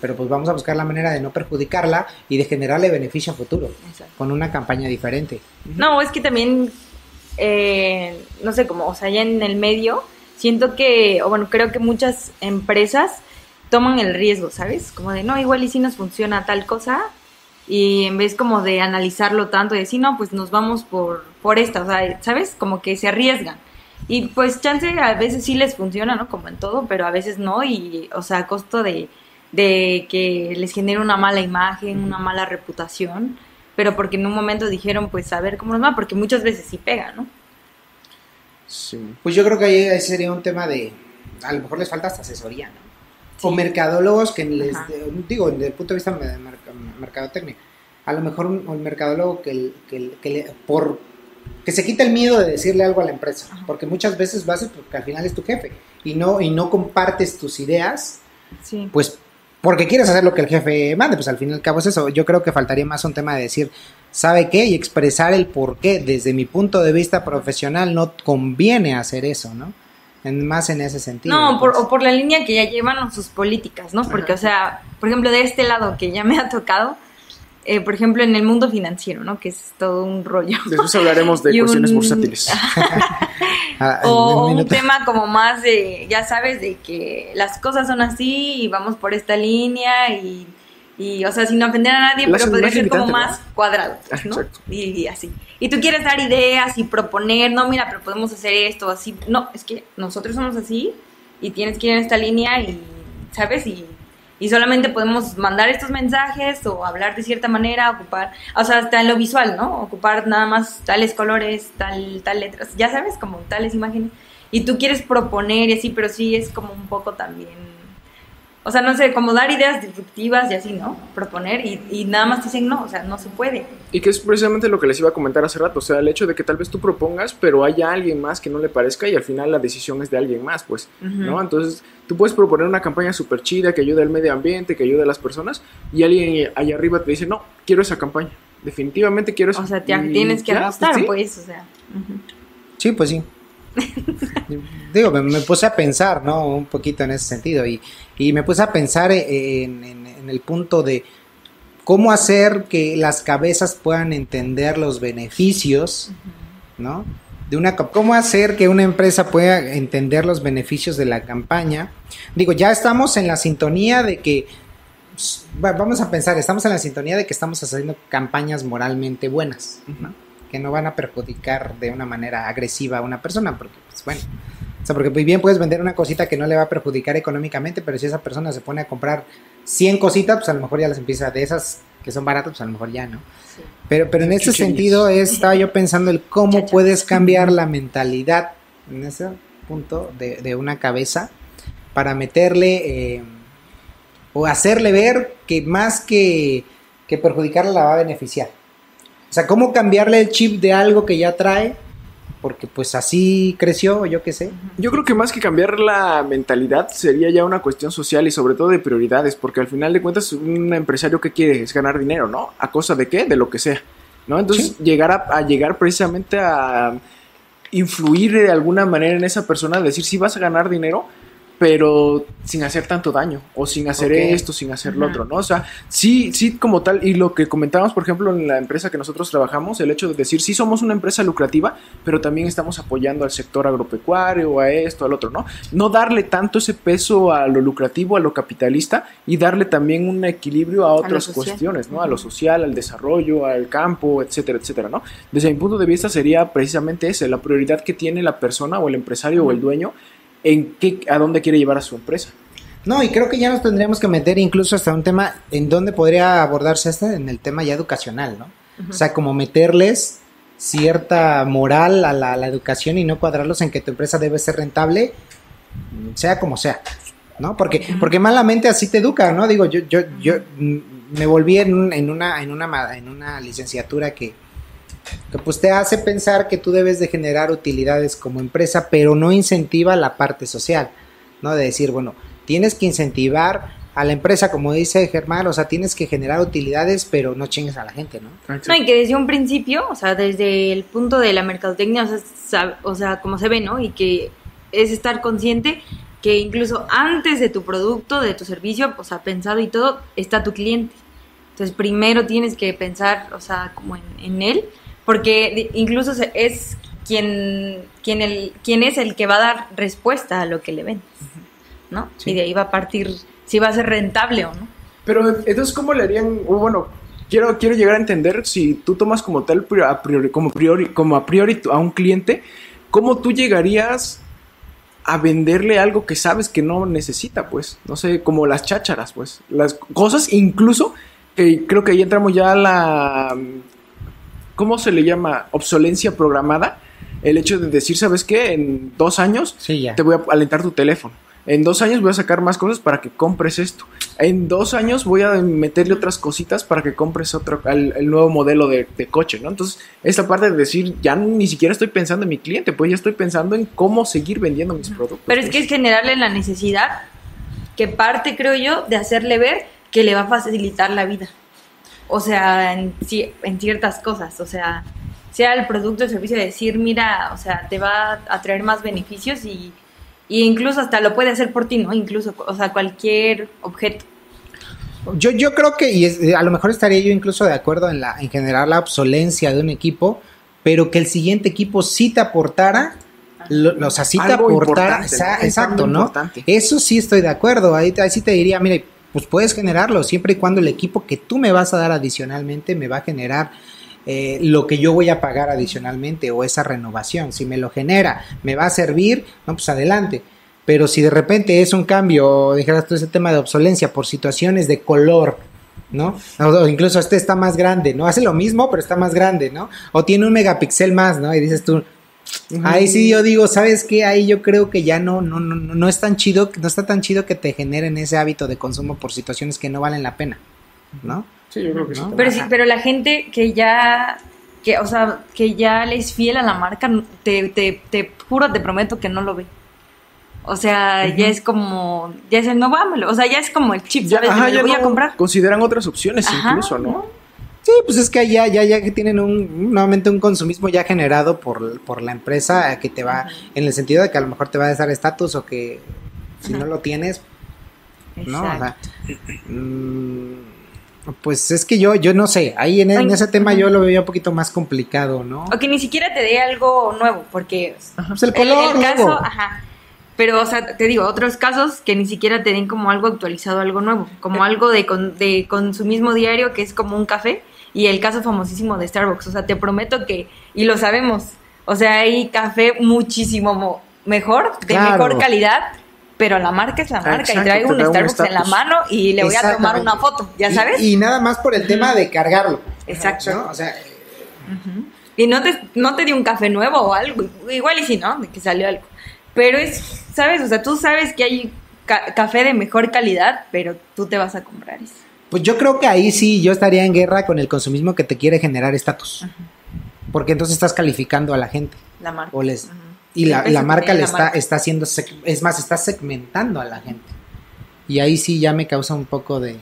pero pues vamos a buscar la manera de no perjudicarla y de generarle beneficio a futuro Exacto. con una campaña diferente. No, es que también, eh, no sé, como, o sea, ya en el medio, siento que, o bueno, creo que muchas empresas toman el riesgo, ¿sabes? Como de, no, igual y si nos funciona tal cosa, y en vez como de analizarlo tanto y decir, no, pues nos vamos por, por esta, o sea, ¿sabes? Como que se arriesgan. Y pues chance a veces sí les funciona, ¿no? Como en todo, pero a veces no, y, o sea, a costo de, de que les genere una mala imagen, una mala reputación, pero porque en un momento dijeron, pues a ver cómo nos va, porque muchas veces sí pega, ¿no? Sí. Pues yo creo que ahí sería un tema de, a lo mejor les falta hasta asesoría, ¿no? O mercadólogos que les, Ajá. digo, desde el punto de vista de merc- mercadotecnia, a lo mejor un, un mercadólogo que, el- que, que le- por que se quite el miedo de decirle algo a la empresa, Ajá. porque muchas veces vas porque al final es tu jefe y no y no compartes tus ideas, Sí. pues porque quieres hacer lo que el jefe mande, pues al fin y al cabo es eso. Yo creo que faltaría más un tema de decir, ¿sabe qué? Y expresar el por qué. Desde mi punto de vista profesional no conviene hacer eso, ¿no? En, más en ese sentido. No, por, o por la línea que ya llevan sus políticas, ¿no? Porque, o sea, por ejemplo, de este lado que ya me ha tocado, eh, por ejemplo, en el mundo financiero, ¿no? Que es todo un rollo. Después hablaremos de Y un- cuestiones bursátiles. Ah, O un un tema como más de, ya sabes, de que las cosas son así y vamos por esta línea y, y, o sea, sin ofender a nadie, pero podría ser como más cuadrado, ¿no? Exacto. Y, y así. Y tú quieres dar ideas y proponer, no, mira, pero podemos hacer esto, así. No, es que nosotros somos así y tienes que ir en esta línea y, ¿sabes? Y, y solamente podemos mandar estos mensajes o hablar de cierta manera, ocupar, o sea, hasta en lo visual, ¿no? Ocupar nada más tales colores, tal, tal letras, ya sabes, como tales imágenes. Y tú quieres proponer y así, pero sí es como un poco también, o sea, no sé, como dar ideas disruptivas y así, ¿no? Proponer y, y nada más dicen no, o sea, no se puede. Y que es precisamente lo que les iba a comentar hace rato, o sea, el hecho de que tal vez tú propongas, pero haya alguien más que no le parezca y al final la decisión es de alguien más, pues, ¿no? Entonces, tú puedes proponer una campaña súper chida que ayude al medio ambiente, que ayude a las personas, y alguien allá arriba te dice, no, quiero esa campaña, definitivamente quiero esa. O sea, te Y tienes que ajustar, sí. pues, o sea. Sí, pues sí. Digo, me, puse a pensar, ¿no? Un poquito en ese sentido. Y, y me puse a pensar en, en- en el punto de cómo hacer que las cabezas puedan entender los beneficios, ¿no? de una cómo hacer que una empresa pueda entender los beneficios de la campaña. Digo, ya estamos en la sintonía de que vamos a pensar, estamos en la sintonía de que estamos haciendo campañas moralmente buenas, ¿no? Que no van a perjudicar de una manera agresiva a una persona, porque, pues, bueno, o sea, porque bien puedes vender una cosita que no le va a perjudicar económicamente, pero si esa persona se pone a comprar 100 cositas, pues a lo mejor ya las empieza, de esas que son baratas, pues a lo mejor ya, ¿no? Pero, pero en ese sentido estaba yo pensando el cómo puedes cambiar la mentalidad en ese punto de, de una cabeza para meterle... Eh, o hacerle ver que más que, que perjudicarla la va a beneficiar. O sea, cómo cambiarle el chip de algo que ya trae, porque pues así creció, yo qué sé. Yo creo que más que cambiar la mentalidad sería ya una cuestión social y sobre todo de prioridades, porque al final de cuentas un empresario que quiere es ganar dinero, ¿no? ¿A cosa de qué? De lo que sea, ¿no? Entonces llegar a, a, llegar precisamente a influir de alguna manera en esa persona, decir si vas a ganar dinero, pero sin hacer tanto daño o sin hacer esto, sin hacer lo otro, ¿no? O sea, sí, sí como tal, y lo que comentábamos, por ejemplo, en la empresa que nosotros trabajamos, el hecho de decir, sí somos una empresa lucrativa, pero también estamos apoyando al sector agropecuario, a esto, al otro, ¿no? No darle tanto ese peso a lo lucrativo, a lo capitalista, y darle también un equilibrio a otras cuestiones, ¿no? A lo social, al desarrollo, al campo, etcétera, etcétera, ¿no? Desde mi punto de vista sería precisamente ese, la prioridad que tiene la persona o el empresario o el dueño en qué, a dónde quiere llevar a su empresa. No, y creo que ya nos tendríamos que meter incluso hasta un tema en donde podría abordarse este, en el tema ya educacional, ¿no? O sea, como meterles cierta moral a la, educación y no cuadrarlos en que tu empresa debe ser rentable, sea como sea, ¿no? Porque, porque malamente así te educa, ¿no? Digo, yo, yo, yo me volví en, en, una, en, una, en una licenciatura que, que pues te hace pensar que tú debes de generar utilidades como empresa, pero no incentiva la parte social, ¿no? De decir, bueno, tienes que incentivar a la empresa, como dice Germán, o sea, tienes que generar utilidades, pero no chingues a la gente, ¿no? No, y que desde un principio, o sea, desde el punto de la mercadotecnia, o sea, o sea, como se ve, ¿no? Y que es estar consciente que incluso antes de tu producto, de tu servicio, o sea, pensado y todo, está tu cliente. Entonces, primero tienes que pensar, o sea, como en, en él, porque incluso es quien, quien, el, quien es el que va a dar respuesta a lo que le vendes, ¿no? Y de ahí va a partir si va a ser rentable o no. Pero entonces, ¿cómo le harían? bueno, quiero, quiero llegar a entender si tú tomas como tal, a priori, como, priori, como a priori a un cliente, ¿cómo tú llegarías a venderle algo que sabes que no necesita, pues? No sé, como las chácharas, pues. Las cosas incluso, que creo que ahí entramos ya a la ¿cómo se le llama? Obsolencia programada. El hecho de decir, ¿sabes qué? En dos años te voy a alentar tu teléfono. En dos años voy a sacar más cosas para que compres esto. En dos años voy a meterle otras cositas para que compres otro, el, nuevo modelo de, coche, ¿no? Entonces, esta parte de decir, ya ni siquiera estoy pensando en mi cliente, pues ya estoy pensando en cómo seguir vendiendo mis productos. Pero es que es generarle la necesidad que parte, creo yo, de hacerle ver que le va a facilitar la vida o sea, en, en ciertas cosas, o sea, sea el producto o servicio de decir, mira, o sea, te va a traer más beneficios y, incluso hasta lo puede hacer por ti, ¿no? Incluso, o sea, cualquier objeto. Yo, yo creo que, y a lo mejor estaría yo incluso de acuerdo en, la, en generar la obsolencia de un equipo, pero que el siguiente equipo sí te aportara, o sea, sí te aportara, exacto, ¿no? Eso sí estoy de acuerdo, ahí, ahí sí te diría, mire, pues puedes generarlo siempre y cuando el equipo que tú me vas a dar adicionalmente me va a generar eh, lo que yo voy a pagar adicionalmente o esa renovación. Si me lo genera, me va a servir, no, pues adelante. Pero si de repente es un cambio, dijeras tú ese tema de obsolencia por situaciones de color, ¿no? Incluso este está más grande, ¿no? Hace lo mismo, pero está más grande, ¿no? O tiene un megapíxel más, ¿no? Y dices tú, Ahí sí yo digo, ¿sabes qué? Ahí yo creo que ya no, no, no, no es tan chido, no está tan chido que te generen ese hábito de consumo por situaciones que no valen la pena, ¿no? Sí, yo creo que sí. Pero sí, pero la gente que ya, que, o sea, que ya le es fiel a la marca, te, te, te juro, te prometo que no lo ve. O sea, ya es como, ya es el no vámonos, o sea, ya es como el chip, ¿sabes? Ya, voy a comprar. Consideran otras opciones incluso, ¿no? Sí, pues es que ya, ya, ya que tienen un, nuevamente un consumismo ya generado por, por la empresa que te va, en el sentido de que a lo mejor te va a dar estatus o que si no lo tienes, ¿no? O sea, mm, Pues es que yo, yo no sé, ahí en, ese tema ajá. yo lo veía un poquito más complicado, ¿no? O que ni siquiera te dé algo nuevo, porque Pues el color, el, caso, ajá. Pero, o sea, te digo, otros casos que ni siquiera te den como algo actualizado, algo nuevo, como algo de, con- de consumismo diario que es como un café y el caso famosísimo de Starbucks. O sea, te prometo que, y lo sabemos, o sea, hay café muchísimo mo- mejor, de Claro. mejor calidad, pero la marca es la marca Exacto, y traigo un Starbucks en la mano y le voy a tomar una foto, ¿ya sabes? Y, nada más por el tema de cargarlo. Exacto. ¿no? O sea, Y no te, no te dio un café nuevo o algo, igual y si no, de que salió algo. Pero es, ¿sabes? O sea, tú sabes que hay ca- café de mejor calidad, pero tú te vas a comprar eso. Pues yo creo que ahí sí yo estaría en guerra con el consumismo que te quiere generar estatus. Porque entonces estás calificando a la gente. La marca. O les, y la, la marca le la está, marca. está haciendo, es más, está segmentando a la gente. Y ahí sí ya me causa un poco de,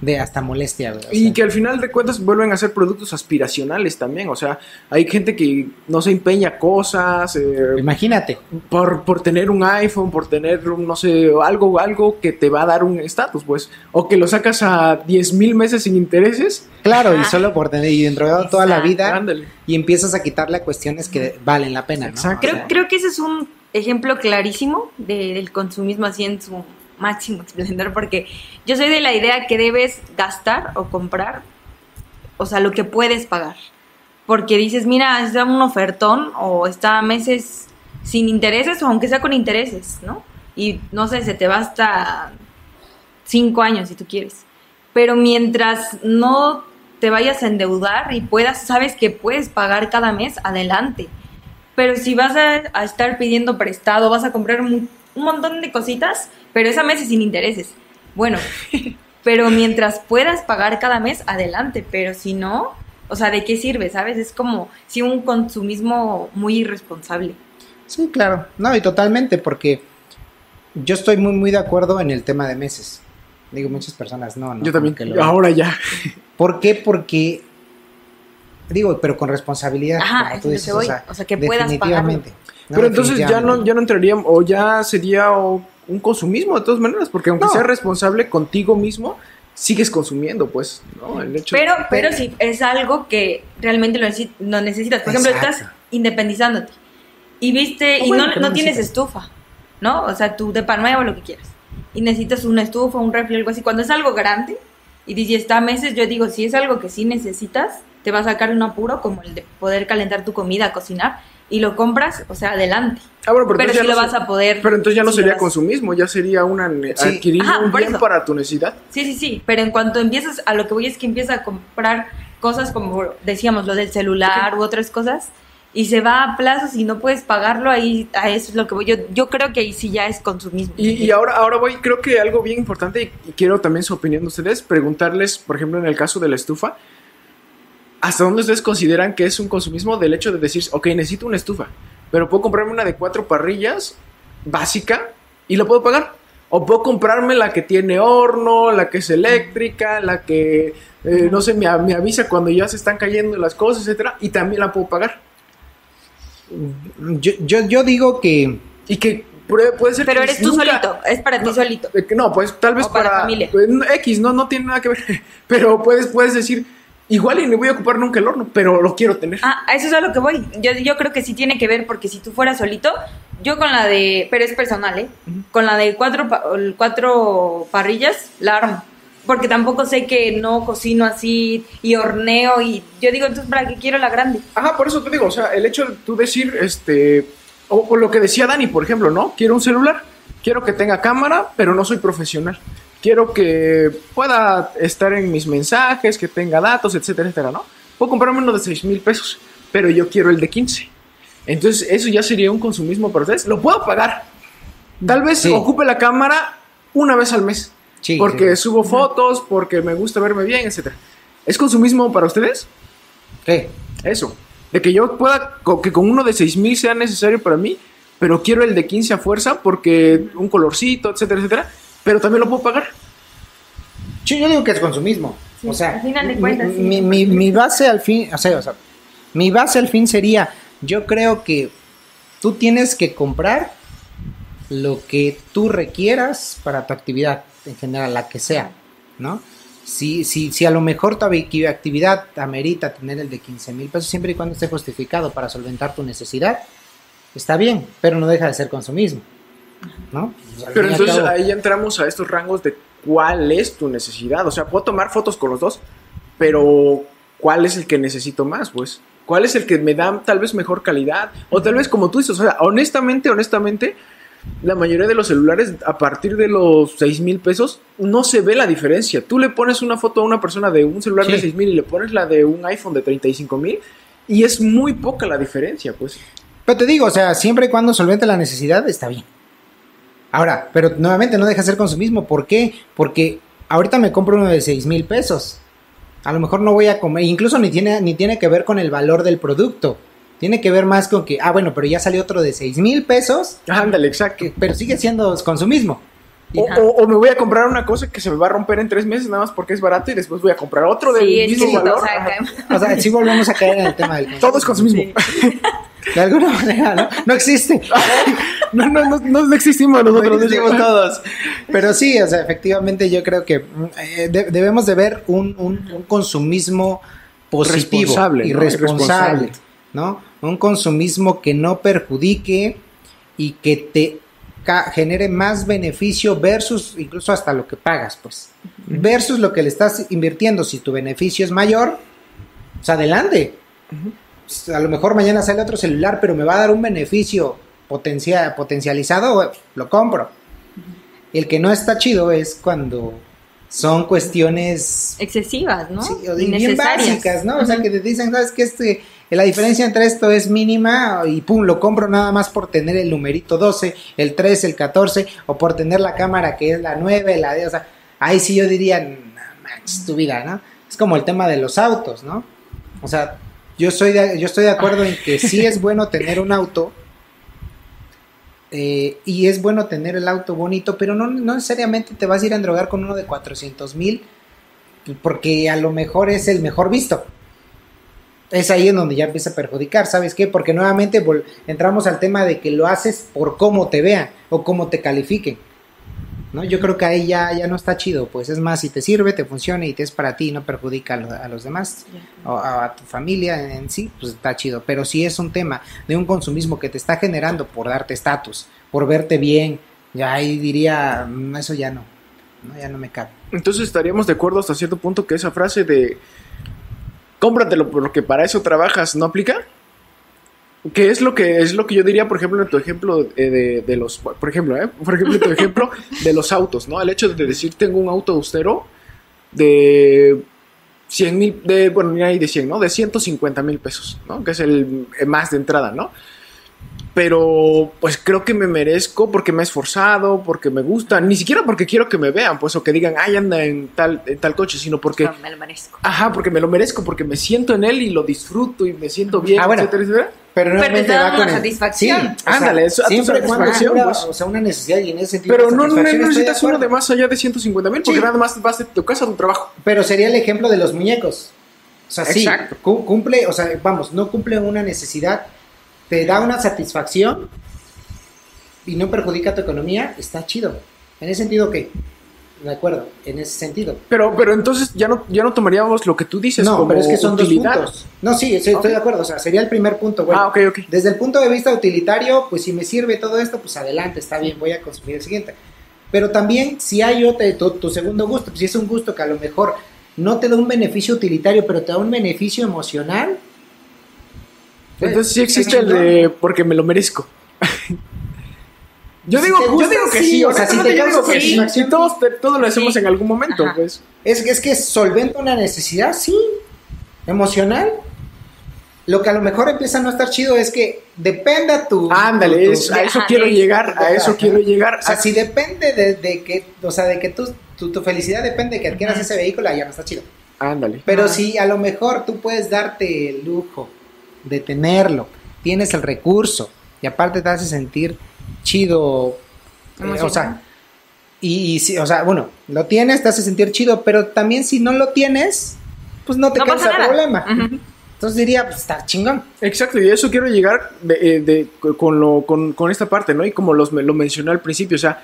de hasta molestia. Y que al final de cuentas vuelven a ser productos aspiracionales también. O sea, hay gente que no se empeña cosas eh, Imagínate. por, por tener un iPhone, por tener, un, no sé, algo, algo que te va a dar un estatus, pues. O que lo sacas a 10 mil meses sin intereses. Claro, y solo por tener, y dentro de toda la vida, Ándale. y empiezas a quitarle a cuestiones que valen la pena, ¿no? Exacto. O Creo, sea, creo que ese es un ejemplo clarísimo de- del consumismo así en su máximo esplendor, porque yo soy de la idea que debes gastar o comprar, o sea, lo que puedes pagar. Porque dices, mira, está un ofertón o está meses sin intereses o aunque sea con intereses, ¿no? Y no sé, se te va hasta cinco años si tú quieres. Pero mientras no te vayas a endeudar y puedas, sabes que puedes pagar cada mes, adelante. Pero si vas a, a estar pidiendo prestado, vas a comprar mu- un montón de cositas, pero esa mes es sin intereses. Bueno, pero mientras puedas pagar cada mes, adelante. Pero si no, o sea, ¿de qué sirve? ¿Sabes? Es como si un consumismo muy irresponsable. Sí, claro. No, y totalmente, porque yo estoy muy, muy de acuerdo en el tema de meses. Digo, muchas personas no, ¿no? Yo también. Que lo- Ahora ya. ¿Por qué? Porque, digo, pero con responsabilidad. Ajá, como tú dices, que voy. O sea, que puedas definitivamente. No, Pero entonces ya no, ya no entraría, o ya sería o, un consumismo de todas maneras, porque aunque No. seas responsable contigo mismo, sigues consumiendo, pues, ¿no? El hecho Pero, pero si es algo que realmente lo, necesi- lo necesitas. Por ejemplo, estás independizándote y viste, O y bueno, no, no tienes estufa, ¿no? O sea, tu depa nuevo, lo que quieras. Y necesitas una estufa, un refri, algo así. Cuando es algo grande y dices, está meses, yo digo, si es algo que sí necesitas, te va a sacar un apuro como el de poder calentar tu comida, cocinar, y lo compras, o sea, adelante. Ah, bueno, pero, Pero entonces sí lo vas a poder. Pero entonces ya no sería consumismo, ya sería una Sí. adquirir Ajá, un bien eso. para tu necesidad. Sí, sí, sí, pero en cuanto empiezas, a lo que voy es que empiezas a comprar cosas como decíamos, lo del celular u otras cosas, y se va a plazos y no puedes pagarlo, ahí a eso es lo que voy. Yo, yo creo que ahí sí ya es consumismo. Y, y ahora, ahora voy, creo que algo bien importante, y quiero también su opinión de ustedes, preguntarles, por ejemplo, en el caso de la estufa, ¿hasta dónde ustedes consideran que es un consumismo del hecho de decir, ok, necesito una estufa, pero puedo comprarme una de cuatro parrillas básica y la puedo pagar? O puedo comprarme la que tiene horno, la que es eléctrica, la que, eh, no sé, me, avisa cuando ya se están cayendo las cosas, etcétera, y también la puedo pagar. Yo, yo, yo digo que. Y que puede, ser Pero que eres tú nunca- solito, es para ti solito. Eh, No, pues tal vez O para para, familia. pues, X, no, no tiene nada que ver. Pero puedes, puedes decir, igual y no voy a ocupar nunca el horno, pero lo quiero tener. Ah, a eso es a lo que voy. Yo, yo creo que sí tiene que ver porque si tú fueras solito, yo con la de, pero es personal, ¿eh? Con la de cuatro, cuatro parrillas, la armo. Porque tampoco sé que no cocino así y horneo y yo digo, entonces, ¿para qué quiero la grande? Ajá, por eso te digo, o sea, el hecho de tú decir, este, o, o lo que decía Dani, por ejemplo, ¿no? Quiero un celular, quiero que tenga cámara, pero no soy profesional. Quiero que pueda estar en mis mensajes, que tenga datos, etcétera, etcétera, ¿no? Puedo comprarme uno de 6 mil pesos, pero yo quiero el de 15. Entonces, eso ya sería un consumismo para ustedes. Lo puedo pagar. Tal vez Sí. ocupe la cámara una vez al mes. Sí, porque sí. subo fotos, porque me gusta verme bien, etcétera. ¿Es consumismo para ustedes? ¿Qué? Eso. De que yo pueda, que con uno de 6000 sea necesario para mí, pero quiero el de 15 a fuerza porque un colorcito, etcétera, etcétera. Pero también lo puedo pagar. Yo, yo digo que es consumismo. Sí, o sea, al final de mi- cuentas, sí. mi, mi- mi base al fin, o sea, o sea, mi base al fin sería, yo creo que tú tienes que comprar lo que tú requieras para tu actividad en general, la que sea, ¿no? si, si, si a lo mejor tu actividad amerita tener el de 15 mil pesos, siempre y cuando esté justificado para solventar tu necesidad, está bien, pero no deja de ser consumismo. Pues, Pero entonces cabo- ahí entramos a estos rangos de cuál es tu necesidad. O sea, puedo tomar fotos con los dos, pero ¿cuál es el que necesito más? Pues, ¿cuál es el que me da tal vez mejor calidad? O tal vez como tú dices, o sea, honestamente, honestamente, la mayoría de los celulares a partir de los 6 mil pesos no se ve la diferencia. Tú le pones una foto a una persona de un celular de Sí. 6 mil y le pones la de un iPhone de 35 mil y es muy poca la diferencia, pues. Pero te digo, o sea, siempre y cuando solvente la necesidad, está bien. Ahora, pero nuevamente no deja de ser consumismo. ¿Por qué? Porque ahorita me compro uno de 6 mil pesos. A lo mejor no voy a comer, incluso ni tiene, ni tiene que ver con el valor del producto. Tiene que ver más con que, ah, bueno, pero ya salió otro de 6 mil pesos, Ándale, exacto. que- pero sigue siendo consumismo. O, Ajá. o- o me voy a comprar una cosa que se me va a romper en tres meses nada más porque es barato y después voy a comprar otro del Sí, mismo valor. o sea, O sea, sí volvemos a caer en el tema del consumismo. Todo es consumismo. Sí. De alguna manera, ¿no? No existe. No, no, no, no existimos nosotros. No existimos todos. Pero sí, o sea, efectivamente yo creo que eh, de- debemos de ver un, un- un consumismo positivo Responsable, y ¿no? responsable. ¿no? Un consumismo que no perjudique y que te genere más beneficio versus incluso hasta lo que pagas, pues. Versus lo que le estás invirtiendo. Si tu beneficio es mayor, pues adelante. Pues, A lo mejor mañana sale otro celular, pero me va a dar un beneficio potencia- potencializado, lo compro. El que no está chido es cuando son cuestiones excesivas, ¿no? sí, bien básicas, ¿no? O sea, que te dicen, ¿sabes qué? Este, la diferencia entre esto es mínima y pum, lo compro nada más por tener el numerito 12, el 13, el 14, o por tener la cámara que es la 9, la de, o sea, ahí sí yo diría, manches, tu vida, ¿no? Es como el tema de los autos, ¿no? O sea, yo, soy yo estoy de acuerdo en que sí es bueno tener un auto, eh, y es bueno tener el auto bonito, pero no, no necesariamente te vas a ir a drogar con uno de 400 mil, porque a lo mejor es el mejor visto. Es ahí en donde ya empieza a perjudicar, ¿sabes qué? Porque nuevamente entramos al tema de que lo haces por cómo te vean o cómo te califiquen. ¿no? Yo creo que ahí ya, ya no está chido, pues es más, si te sirve, te funciona y te es para ti y no perjudica a, lo- a los demás o a, a tu familia en, en sí, pues está chido. Pero si es un tema de un consumismo que te está generando por darte estatus, por verte bien, ya ahí diría, "Mm, eso ya no, no ya no me cabe. Entonces estaríamos de acuerdo hasta cierto punto que esa frase de cómpratelo porque para eso trabajas no aplica. ¿Qué es lo que es lo que yo diría, por ejemplo, en tu ejemplo eh, de, de los, por ejemplo, ¿eh? por ejemplo, en tu ejemplo de los autos, ¿no? El hecho de decir tengo un auto austero de 100 mil, de, bueno, ni hay de 100, ¿no? De 150 mil pesos, ¿no? Que es el eh, más de entrada, ¿no? Pero pues creo que me merezco porque me he esforzado, porque me gusta, ni siquiera porque quiero que me vean, pues o que digan, ay, anda en tal, en tal coche, sino porque, No, me lo merezco. ajá, porque me lo merezco, porque me siento en él y lo disfruto y me siento bien, Ah, bueno. etcétera, etcétera. Pero, Pero nuevamente te una el- satisfacción. Sí, Ándale, eso, cuando satisfacción, una- pues. o sea, una necesidad y en ese sentido. Pero no, no, necesitas uno de más allá de 150 mil, porque Sí. nada más vas de tu casa a tu trabajo. Pero sería el ejemplo de los muñecos. O sea, sí, Exacto. cumple, o sea, vamos, no cumple una necesidad, te da una satisfacción y no perjudica tu economía, está chido. En ese sentido, ¿qué? De acuerdo, en ese sentido. Pero, pero entonces ya no, ya no tomaríamos lo que tú dices No, como pero es que son utilidad. dos puntos. No, sí, estoy Ok. de acuerdo. O sea, sería el primer punto. Bueno, Ah, ok, ok. Desde el punto de vista utilitario, pues si me sirve todo esto, pues adelante, está bien, voy a consumir el siguiente. Pero también, si hay otro, tu, tu segundo gusto, pues si es un gusto que a lo mejor no te da un beneficio utilitario, pero te da un beneficio emocional. Entonces sí existe el de porque me lo merezco. yo Si digo, yo que sí, sí, o sea, si te yo digo que sí. Si todos, te- todos lo hacemos Sí. en algún momento, Ajá. pues. Es, es que solventa una necesidad, sí, emocional. Lo que a lo mejor empieza a no estar chido es que dependa tu... Ándale, tu- tu- es- a eso Ajá, quiero es- llegar, a eso Ajá. quiero llegar. O sea, si depende de, de que, o sea, de que tu, tu felicidad depende de que adquieras ese vehículo, ya no está chido. Ándale. Pero si a lo mejor tú puedes darte el lujo de tenerlo, tienes el recurso y aparte te hace sentir chido, eh, o sea, y, y si- o sea, bueno, lo tienes, te hace sentir chido, pero también si no lo tienes, pues no te No causa problema. Entonces diría, pues está chingón. Exacto, y a eso quiero llegar de, eh, de- con, lo, con, con esta parte, ¿no? Y como los, lo mencioné al principio, o sea,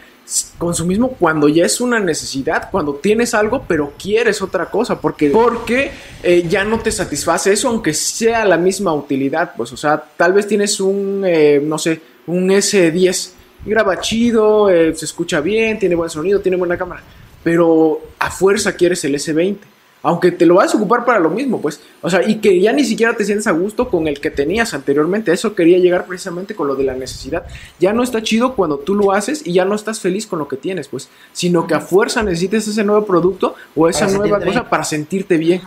consumismo cuando ya es una necesidad, cuando tienes algo pero quieres otra cosa, porque, porque eh, ya no te satisface eso, aunque sea la misma utilidad, pues, o sea, tal vez tienes un, eh, no sé, un S10, graba chido, eh, se escucha bien, tiene buen sonido, tiene buena cámara, pero a fuerza quieres el S20. Aunque te lo vas a ocupar para lo mismo, pues. O sea, y que ya ni siquiera te sientes a gusto con el que tenías anteriormente. Eso quería llegar precisamente con lo de la necesidad. Ya no está chido cuando tú lo haces y ya no estás feliz con lo que tienes, pues. Sino que a fuerza necesitas ese nuevo producto o esa Para nueva cosa bien. para sentirte bien.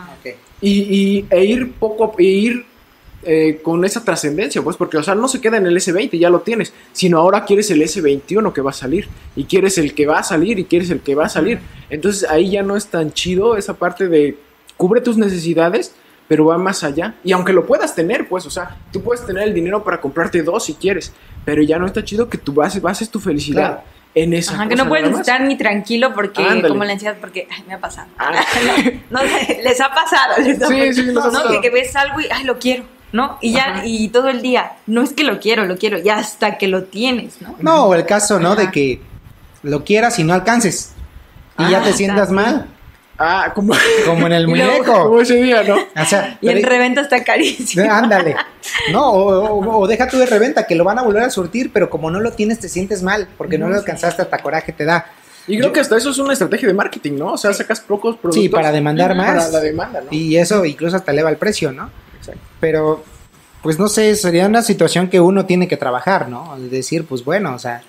Y, y- e ir poco a- e ir eh, con esa trascendencia, pues, porque, o sea, no se queda en el S20, ya lo tienes, sino ahora quieres el S21 que va a salir, y quieres el que va a salir, y quieres el que va a salir. Entonces ahí ya no es tan chido esa parte de cubre tus necesidades, pero va más allá. Y aunque lo puedas tener, pues, o sea, tú puedes tener el dinero para comprarte dos si quieres, pero ya no está chido que tú bases, bases tu felicidad Claro. en esa Ajá, que cosa no puedes estar ni tranquilo porque, Ándale. como la ansiedad, porque ay, me ha pasado. Ah. no, no les ha pasado. Les Sí, sí, No, pasado. que, que ves algo y ay, lo quiero, ¿no? Y ya, Ajá. y todo el día, no es que lo quiero, lo quiero, ya hasta que lo tienes, ¿no? No, o el caso, ¿no? De que lo quieras y no alcances. Y ya Ah, te sientas también. mal, Ah, como, como en el muñeco. como ese día, ¿no? O sea, Y pero- reventa está carísimo. ándale. No, o, o- o deja tú de reventa, que lo van a volver a surtir, pero como no lo tienes, te sientes mal, porque no No, lo alcanzaste, hasta coraje te da. Y creo Yo- que hasta eso es una estrategia de marketing, ¿no? O sea, sacas pocos productos. Sí, para demandar más. Para la demanda, ¿no? Y eso incluso hasta eleva el precio, ¿no? Pero, pues no sé, sería una situación que uno tiene que trabajar, ¿no? Decir, pues bueno, o sea,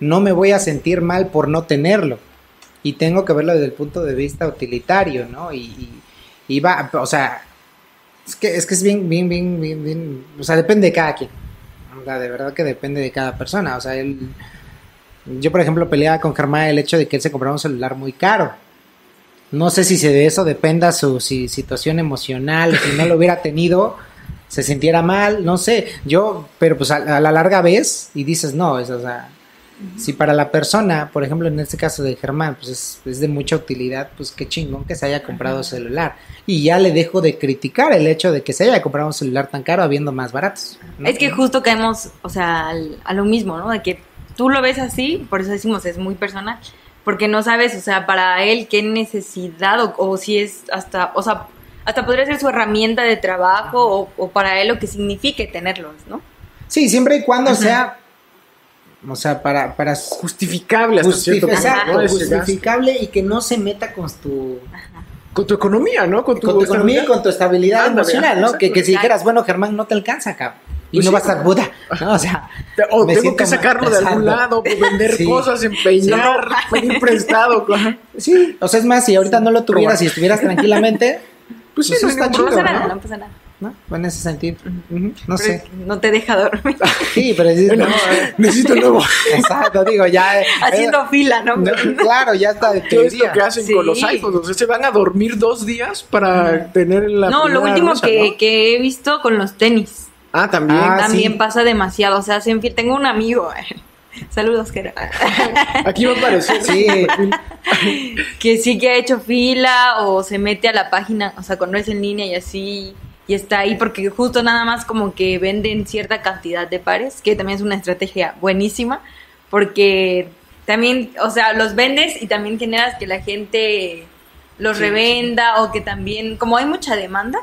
no me voy a sentir mal por no tenerlo. Y tengo que verlo desde el punto de vista utilitario, ¿no? Y, y, y va, o sea, es que es, que es bien, bien, bien, bien, bien, o sea, depende de cada quien. O sea, de verdad que depende de cada persona. O sea, él, yo por ejemplo peleaba con Germán el hecho de que él se compraba un celular muy caro. No sé si de eso dependa su si- situación emocional, si no lo hubiera tenido, se sintiera mal, no sé. Yo, pero pues a, a la larga ves y dices, no, es, o sea, si para la persona, por ejemplo, en este caso de Germán, pues es, es de mucha utilidad, pues qué chingón que se haya comprado celular. Y ya le dejo de criticar el hecho de que se haya comprado un celular tan caro habiendo más baratos. ¿no? Es que justo caemos, o sea, al- a lo mismo, ¿no? De que tú lo ves así, por eso decimos es muy personal, porque no sabes, o sea, para él qué necesidad o, o si es hasta, o sea, hasta podría ser su herramienta de trabajo o, o para él lo que signifique tenerlos, ¿no? Sí, siempre y cuando Ajá. sea, o sea, para, para Justificable hasta cierto punto. ¿no? Justificable y que no se meta con tu, Con tu economía, ¿no? Con tu, con tu economía y con tu estabilidad Ándale, emocional, ¿no? exacto. Que, que si dijeras, bueno, Germán, no te alcanza, cabrón. Y Pues no sí. va a estar Buda, ¿no? O sea, O tengo que sacarlo de algún lado, pues, vender Sí. cosas, empeñar, pedir prestado. ajá. sí, o sea, es más, si ahorita no lo tuvieras y estuvieras tranquilamente, Pues sí, Pues no está No chido, pasa ¿no? nada, no pasa nada. ¿no? En ese sentido. No Pero sé. es no te deja dormir. Sí, pero sí, No, no, eh, necesito nuevo. exacto, digo, ya. eh, Haciendo fila, ¿no? no, claro, ya está de ¿Qué es lo que hacen Sí. con los iPhones? O sea, se van a dormir dos días para tener la. No, lo último rosa, que, ¿no? que he visto con los tenis. Ah, también. Ah, también sí. pasa demasiado. O sea, hacen. Tengo un amigo. Saludos, que Aquí va a aparecer. Sí. que sí que ha hecho fila o se mete a la página, o sea, cuando es en línea y así, y está ahí porque justo nada más como que venden cierta cantidad de pares, que también es una estrategia buenísima, porque también, o sea, los vendes y también generas que la gente los Sí, revenda o que también, como hay mucha demanda,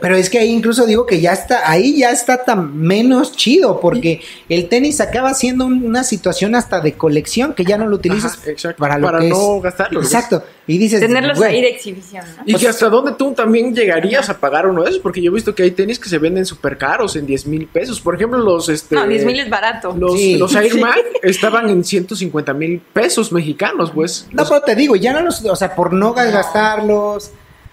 Pero es que ahí incluso digo que ya está, ahí ya está tan menos chido, porque el tenis acaba siendo un- una situación hasta de colección que ya no lo utilizas Ajá, exacto. para lo Para que no es. gastarlo. Exacto. Y dices, tenerlos güey, ahí de exhibición, ¿no? Y que hasta dónde tú también llegarías a pagar uno de esos, porque yo he visto que hay tenis que se venden súper caros en 10 mil pesos. Por ejemplo, los este No, 10 mil es barato. los, Sí. los Air Max estaban en 150 mil pesos mexicanos, pues. No, pero te digo, ya no los, o sea, por no gastarlos,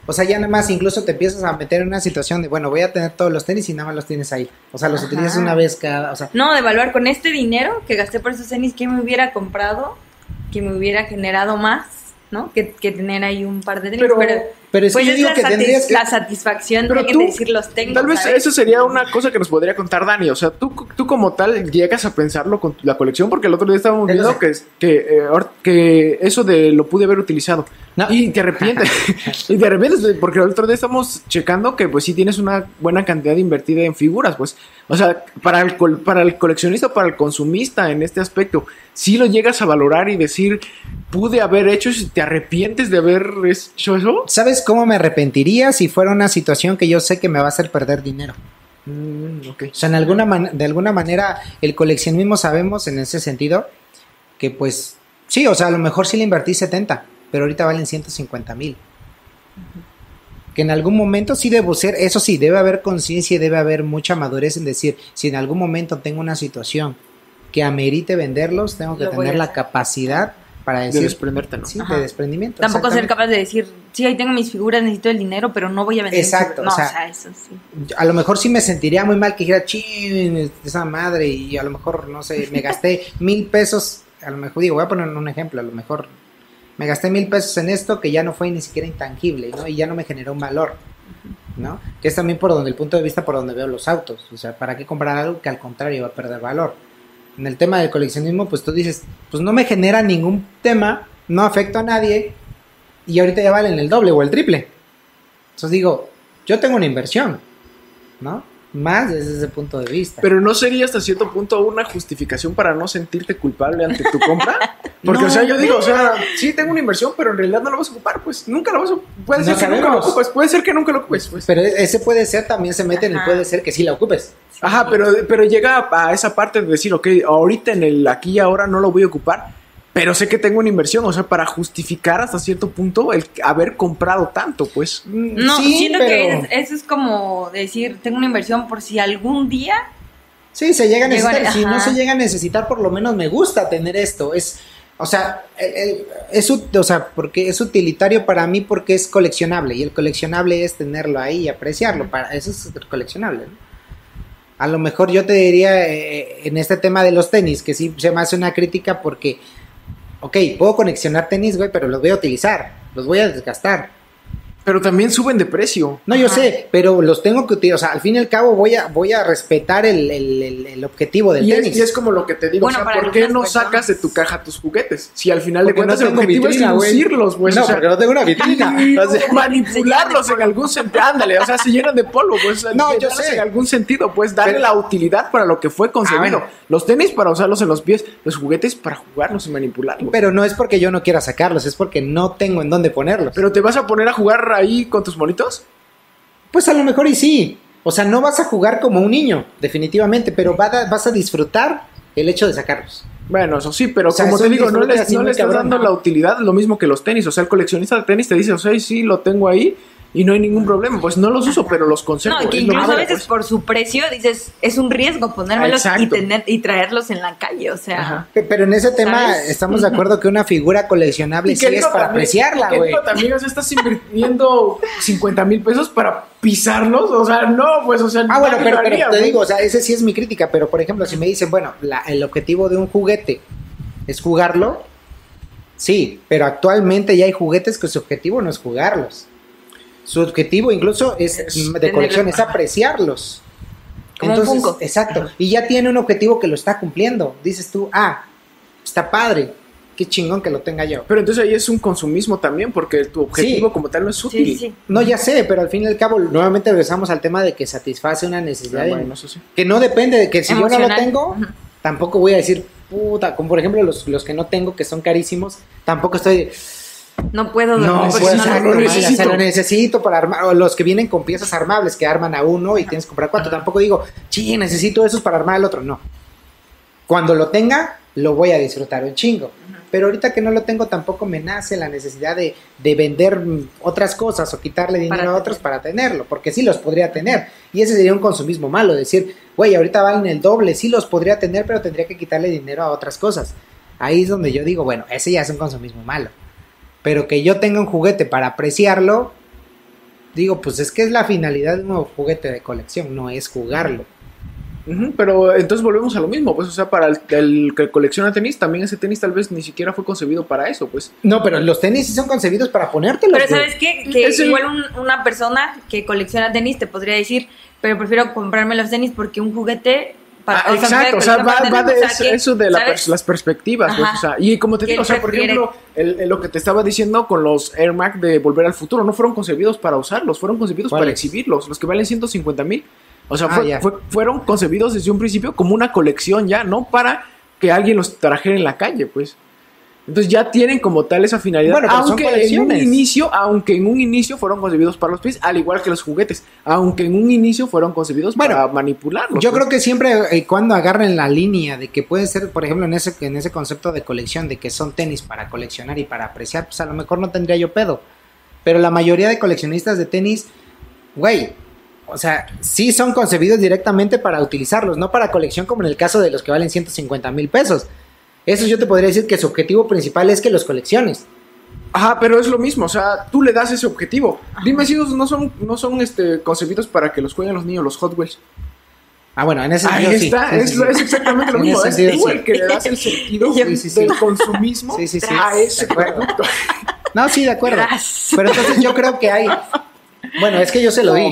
o sea, ya nada más incluso te empiezas a meter en una situación de, bueno, voy a tener todos los tenis y nada más los tienes ahí. O sea, los Ajá. utilizas una vez cada, o sea, No, de evaluar con este dinero que gasté por esos tenis, que me hubiera comprado? Que me hubiera generado más, ¿no? Que, que tener ahí un par de tenis. Pero- Pero, pero es pues que yo es digo la, que satis- tendrías que... la satisfacción Pero de tú, decir los tengo. Tal vez ¿sabes? eso sería una cosa que nos podría contar Dani. O sea, tú, tú como tal llegas a pensarlo con la colección, porque el otro día estábamos viendo sé. que, que, eh, que eso de lo pude haber utilizado. No. Y te arrepientes. y te arrepientes porque el otro día estamos checando que pues sí tienes una buena cantidad invertida en figuras, pues. O sea, para el, para el coleccionista, para el consumista en este aspecto, si lo llegas a valorar y decir, pude haber hecho eso, y te arrepientes de haber hecho eso. ¿Sabes cómo me arrepentiría si fuera una situación que yo sé que me va a hacer perder dinero? Mm. O sea, en alguna man- de alguna manera el coleccionismo sabemos en ese sentido que pues sí, o sea, a lo mejor sí le invertí 70, pero ahorita valen 150 mil. Que en algún momento sí debo ser, eso sí, debe haber conciencia y debe haber mucha madurez en decir, si en algún momento tengo una situación que amerite venderlos, tengo que Lo tener la capacidad para De decir, desprenderte, ¿no? sí, Ajá. de desprendimiento. Tampoco ser capaz de decir, sí, ahí tengo mis figuras, necesito el dinero, pero no voy a vender. Exacto, figuras". No, o o sea, eso sí. a lo mejor sí me sentiría muy mal que dijera, chin, esa madre, y a lo mejor, no sé, me gasté mil pesos, a lo mejor, digo, voy a poner un ejemplo, a lo mejor me gasté mil pesos en esto que ya no fue ni siquiera intangible, ¿no? Y ya no me generó un valor, ¿no? Que es también por donde el punto de vista por donde veo los autos, o sea, ¿para qué comprar algo que al contrario va a perder valor? En el tema del coleccionismo, pues tú dices, pues no me genera ningún tema, no afecto a nadie, y ahorita ya valen el doble o el triple. Entonces digo, yo tengo una inversión, ¿no? Más desde ese punto de vista. Pero no sería hasta cierto punto una justificación para no sentirte culpable ante tu compra. Porque, No. o sea, yo digo, o sea, sí tengo una inversión, pero en realidad no la vas a ocupar, pues nunca la vas a Puede No ser que nunca lo sabemos. ocupes, puede ser que nunca lo ocupes, pues. Pero ese puede ser, también se mete en el Ajá. puede ser que sí la ocupes. Ajá, pero, pero llega a esa parte de decir, ok, ahorita en el aquí y ahora no lo voy a ocupar, pero sé que tengo una inversión, o sea, para justificar hasta cierto punto el haber comprado tanto, pues. No, Sí, siento pero- que es- eso es como decir, tengo una inversión por si algún día Sí, se llega a necesitar. Si no se llega a necesitar, por lo menos me gusta tener esto. Es, o sea, el- el- es, o sea, porque es utilitario para mí porque es coleccionable y el coleccionable es tenerlo ahí y apreciarlo. Para eso es coleccionable. ¿no? A lo mejor yo te diría eh, en este tema de los tenis que sí se me hace una crítica porque, ok, puedo coleccionar tenis, güey, pero los voy a utilizar, los voy a desgastar. Pero también suben de precio. No, yo Ajá. sé, pero los tengo que utilizar. O sea, al fin y al cabo voy a, voy a respetar el, el- el- el objetivo del Y tenis. es, y es como lo que te digo, Bueno, o sea, ¿por qué no sacas de tu caja tus juguetes? Si al final de Porque no cuentas el tengo objetivo vitrina, es güey. lucirlos, pues. no, o sea, porque no tengo una vitrina. O sea, manipularlos en algún sentido. Ándale, o sea, se llenan de polvo, pues. No, yo sé. En algún sentido, pues, darle Pero- la utilidad para lo que fue concebido. Ah, bueno. Los tenis para usarlos en los pies, los juguetes para jugarlos y manipularlos. pero no es porque yo no quiera sacarlos, es porque no tengo en dónde ponerlos. Pero te vas a poner a jugar ahí con tus monitos. Pues a lo mejor y sí. O sea, no vas a jugar como un niño, definitivamente, pero vas a disfrutar el hecho de sacarlos. Bueno, eso sí, pero O sea, como te digo, no le, no estás cabrón, dando ¿no? la utilidad, lo mismo que los tenis. O sea, el coleccionista de tenis te dice, o sea, sí, lo tengo ahí y no hay ningún problema. Pues no los uso, pero los conservo. No, que incluso a veces pues. por su precio dices, es un riesgo ponérmelos y tener y traerlos en la calle, o sea, Ajá. Pero en ese tema ¿Sabes? estamos de acuerdo que una figura coleccionable sí es para también- apreciarla, güey. también, o sea, estás invirtiendo 50 mil pesos para pisarlos. O sea, no, pues, o sea, Ah, bueno, pero, lo pero haría, te digo, o sea, ese sí es mi crítica, pero por ejemplo, si me dicen, bueno, la- el objetivo de un juguete es jugarlo, sí, pero actualmente ya hay juguetes que su objetivo no es jugarlos. Su objetivo incluso es, Es de colección, es apreciarlos. Como un Funko. exacto, y ya tiene un objetivo que lo está cumpliendo. Dices tú, ah, está padre, qué chingón que lo tenga yo. Pero entonces ahí es un consumismo también, porque tu objetivo Sí. como tal no es útil. sí, sí. No, ya sé, pero al fin y al cabo, nuevamente regresamos al tema de que satisface una Ah, necesidad de- bueno, eso sí. que no depende de que si yo no lo tengo, tampoco voy a decir, puta, como por ejemplo los, los que no tengo, que son carísimos, tampoco estoy, No puedo no, dormir pues, porque exacto, no lo lo necesito. se lo necesito para armar, o los que vienen con piezas armables que arman a uno y tienes que comprar cuatro, tampoco digo, sí, necesito esos para armar al otro, no. Cuando lo tenga, lo voy a disfrutar un chingo. Pero ahorita que no lo tengo, tampoco me nace la necesidad de, de vender otras cosas o quitarle dinero Para a otros tener. para tenerlo, porque sí los podría tener. Y ese sería un consumismo malo, decir, güey, ahorita valen el doble, sí los podría tener, pero tendría que quitarle dinero a otras cosas. Ahí es donde yo digo, bueno, ese ya es un consumismo malo. Pero que yo tenga un juguete para apreciarlo, digo, pues es que es la finalidad de un nuevo juguete de colección, no es jugarlo. Pero entonces volvemos a lo mismo, pues, o sea, para el, el que colecciona tenis, también ese tenis tal vez ni siquiera fue concebido para eso, pues. No, pero los tenis sí son concebidos para ponértelos. Pero. ¿sabes qué? Que Es igual un- una persona que colecciona tenis te podría decir, pero prefiero comprarme los tenis porque un juguete para Ah, o sea, exacto, o va, va de eso, que, eso de la las perspectivas, pues, o sea, y como te digo, o sea, por prefiere- ejemplo, el- el- lo que te estaba diciendo con los Air Max de Volver al Futuro, no fueron concebidos para usarlos, fueron concebidos para ¿Cuáles? exhibirlos, los que valen 150 mil. O sea, Ah, fue- fueron concebidos desde un principio como una colección ya, no para que alguien los trajera en la calle, pues. Entonces ya tienen como tal esa finalidad. Bueno, pero son aunque en un inicio, aunque en un inicio fueron concebidos para los pies, al igual que los juguetes, aunque en un inicio fueron concebidos Bueno, para manipularlos. Yo pues. creo que siempre y cuando agarren la línea de que puede ser, por ejemplo, en ese, en ese concepto de colección, de que son tenis para coleccionar y para apreciar, pues a lo mejor no tendría yo pedo. Pero la mayoría de coleccionistas de tenis, güey, o sea, sí son concebidos directamente para utilizarlos, no para colección como en el caso de los que valen 150 mil pesos. Eso yo te podría decir que su objetivo principal es que los colecciones. Ajá, pero es lo mismo, o sea, tú le das ese objetivo. Dime si esos no son, no son este, concebidos para que los jueguen los niños, los Hot Wheels. Ah, bueno, en ese Ahí sentido sí. está, Sí, es, sí, exactamente lo En mismo. ese Es sentido, tú sí. el que le das el sentido del consumismo Sí, sí, sí. a ese producto. No, sí, de acuerdo. Pero entonces yo creo que hay. Bueno, es que yo se lo di.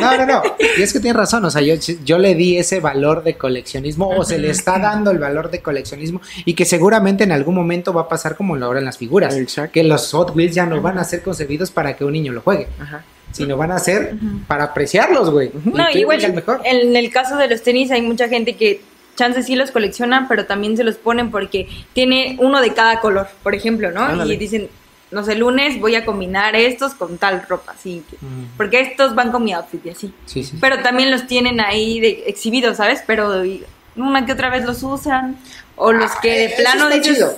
No, no, no. Y es que tienes razón. O sea, yo, yo le di ese valor de coleccionismo o se le está dando el valor de coleccionismo y que seguramente en algún momento va a pasar como lo ahora en las figuras. Exacto. Que los Hot Wheels ya no van a ser concebidos para que un niño lo juegue, Ajá. sino van a ser para apreciarlos, güey. No, Y igual el mejor. en el caso de los tenis hay mucha gente que chances sí los coleccionan, pero también se los ponen porque tiene uno de cada color, por ejemplo, ¿no? Ándale. Y dicen, no sé, lunes voy a combinar estos con tal ropa, así, que- Mm. porque estos van con mi outfit y así. Sí, sí. Pero también los tienen ahí de, exhibidos, ¿sabes? Pero y- una que otra vez los usan, o los que de Ah, Eso plano está dices... chido.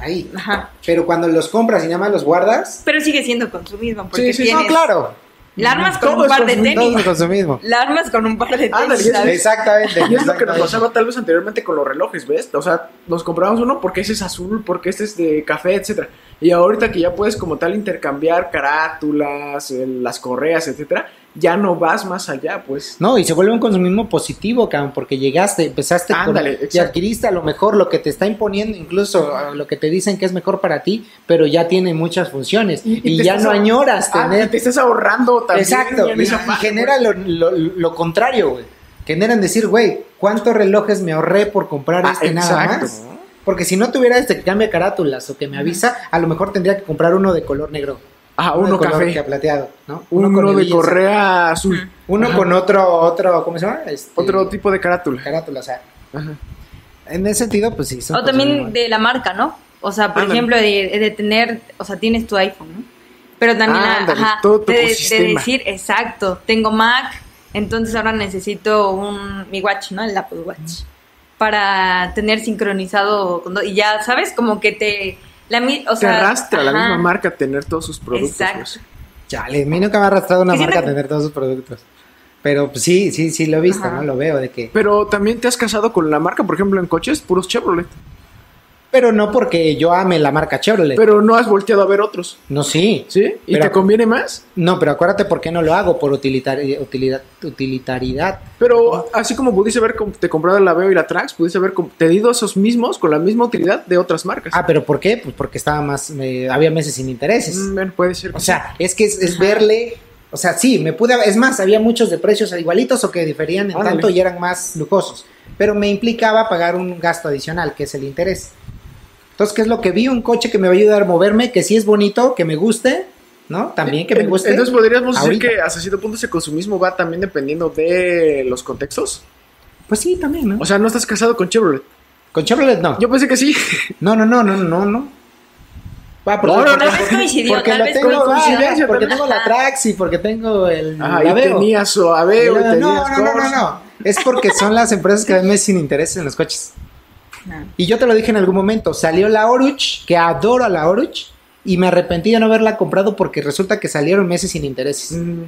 Ahí. Ajá. Pero cuando los compras y nada más los guardas. Pero sigue siendo consumismo, porque Sí, sí, tienes... No, claro. La armas con un par de consumismo, tenis. Consumismo. La armas con un par de tenis. Exactamente. Y es lo que nos pasaba tal vez anteriormente con los relojes, ¿ves? O sea, nos comprábamos uno porque ese es azul, porque este es de café, etcétera. Y ahorita que ya puedes como tal intercambiar carátulas, el- las correas, etcétera, ya no vas más allá, pues. No, y se vuelve un consumismo positivo, cabrón, porque llegaste, empezaste Ándale, y exacto. adquiriste a lo mejor lo que te está imponiendo, incluso lo que te dicen que es mejor para ti, pero ya tiene muchas funciones y, ya no añoras Ah, tener. y te estás ahorrando también. Exacto, y, y genera lo, lo- lo contrario, güey. Generan decir, güey, ¿cuántos relojes me ahorré por comprar Ah, este nada exacto. más? Porque si no tuviera este que cambia carátulas o que me avisa, a lo mejor tendría que comprar uno de color negro. Ah, de uno color café. que plateado, ¿no? Uno, con de correa azul. Uno Ajá. con otro, otro, ¿cómo se llama? Este, Otro tipo de carátula. carátula, o sea. Ajá. En ese sentido, pues sí. son O también de la marca, ¿no? O sea, por Ándale. ejemplo, de, de tener, o sea, tienes tu iPhone, ¿no? Pero también, la- Ándale, ajá, todo tu de, de decir, exacto, tengo Mac, entonces ahora necesito un, mi watch, ¿no? El Apple Watch. Para tener sincronizado, y ya, ¿sabes? Como que te, la, mi- o Te sea, arrastra la ajá, misma marca a tener todos sus productos. Exacto. pues. Chale, a mí nunca me ha arrastrado una marca tener todos sus productos. Pero pues, sí, sí, sí lo he visto, Ajá. ¿no? Lo veo de que. Pero también te has casado con la marca, por ejemplo, en coches, puros Chevrolet. Pero no porque yo ame la marca Chevrolet. Pero no has volteado a ver otros. no, sí. ¿Sí? ¿Y Pero- te conviene más? No, pero acuérdate por qué no lo hago, por utilitari- utilidad, utilitaridad. Pero así como pudiste haber te comprado la Veo y la Trax, pudiste haber tenido esos mismos con la misma utilidad de otras marcas. Ah, pero ¿por qué? Pues porque estaba más, eh, había meses sin intereses. Mm, bueno, puede ser. O sea, es que es, es verle, o sea, sí, me pude, es más, había muchos de precios igualitos o que diferían en Órale. tanto y eran más lujosos, pero me implicaba pagar un gasto adicional, que es el interés. Entonces, ¿qué es lo que vi? Un coche que me va a ayudar a moverme, que sí es bonito, que me guste, ¿no? También que me guste. Entonces podríamos decir que hasta cierto punto ese consumismo va también dependiendo de los contextos. Pues sí, también, ¿no? O sea, no estás casado con Chevrolet. Con Chevrolet no. Yo pensé que sí. No, no, no, no, no, no. Va, porque, No, no, Tal vez coincidió, porque tal vez tengo, coincidió. ah, coincidencia porque tengo la Traxi, porque tengo el la y tenías luego, tenías no, no, no, no, no. Es porque son las empresas que ven sin intereses en los coches. Y yo te lo dije en algún momento, salió la Oruch, que adoro a la Oruch, y me arrepentí de no haberla comprado porque resulta que salieron meses sin intereses. Mm,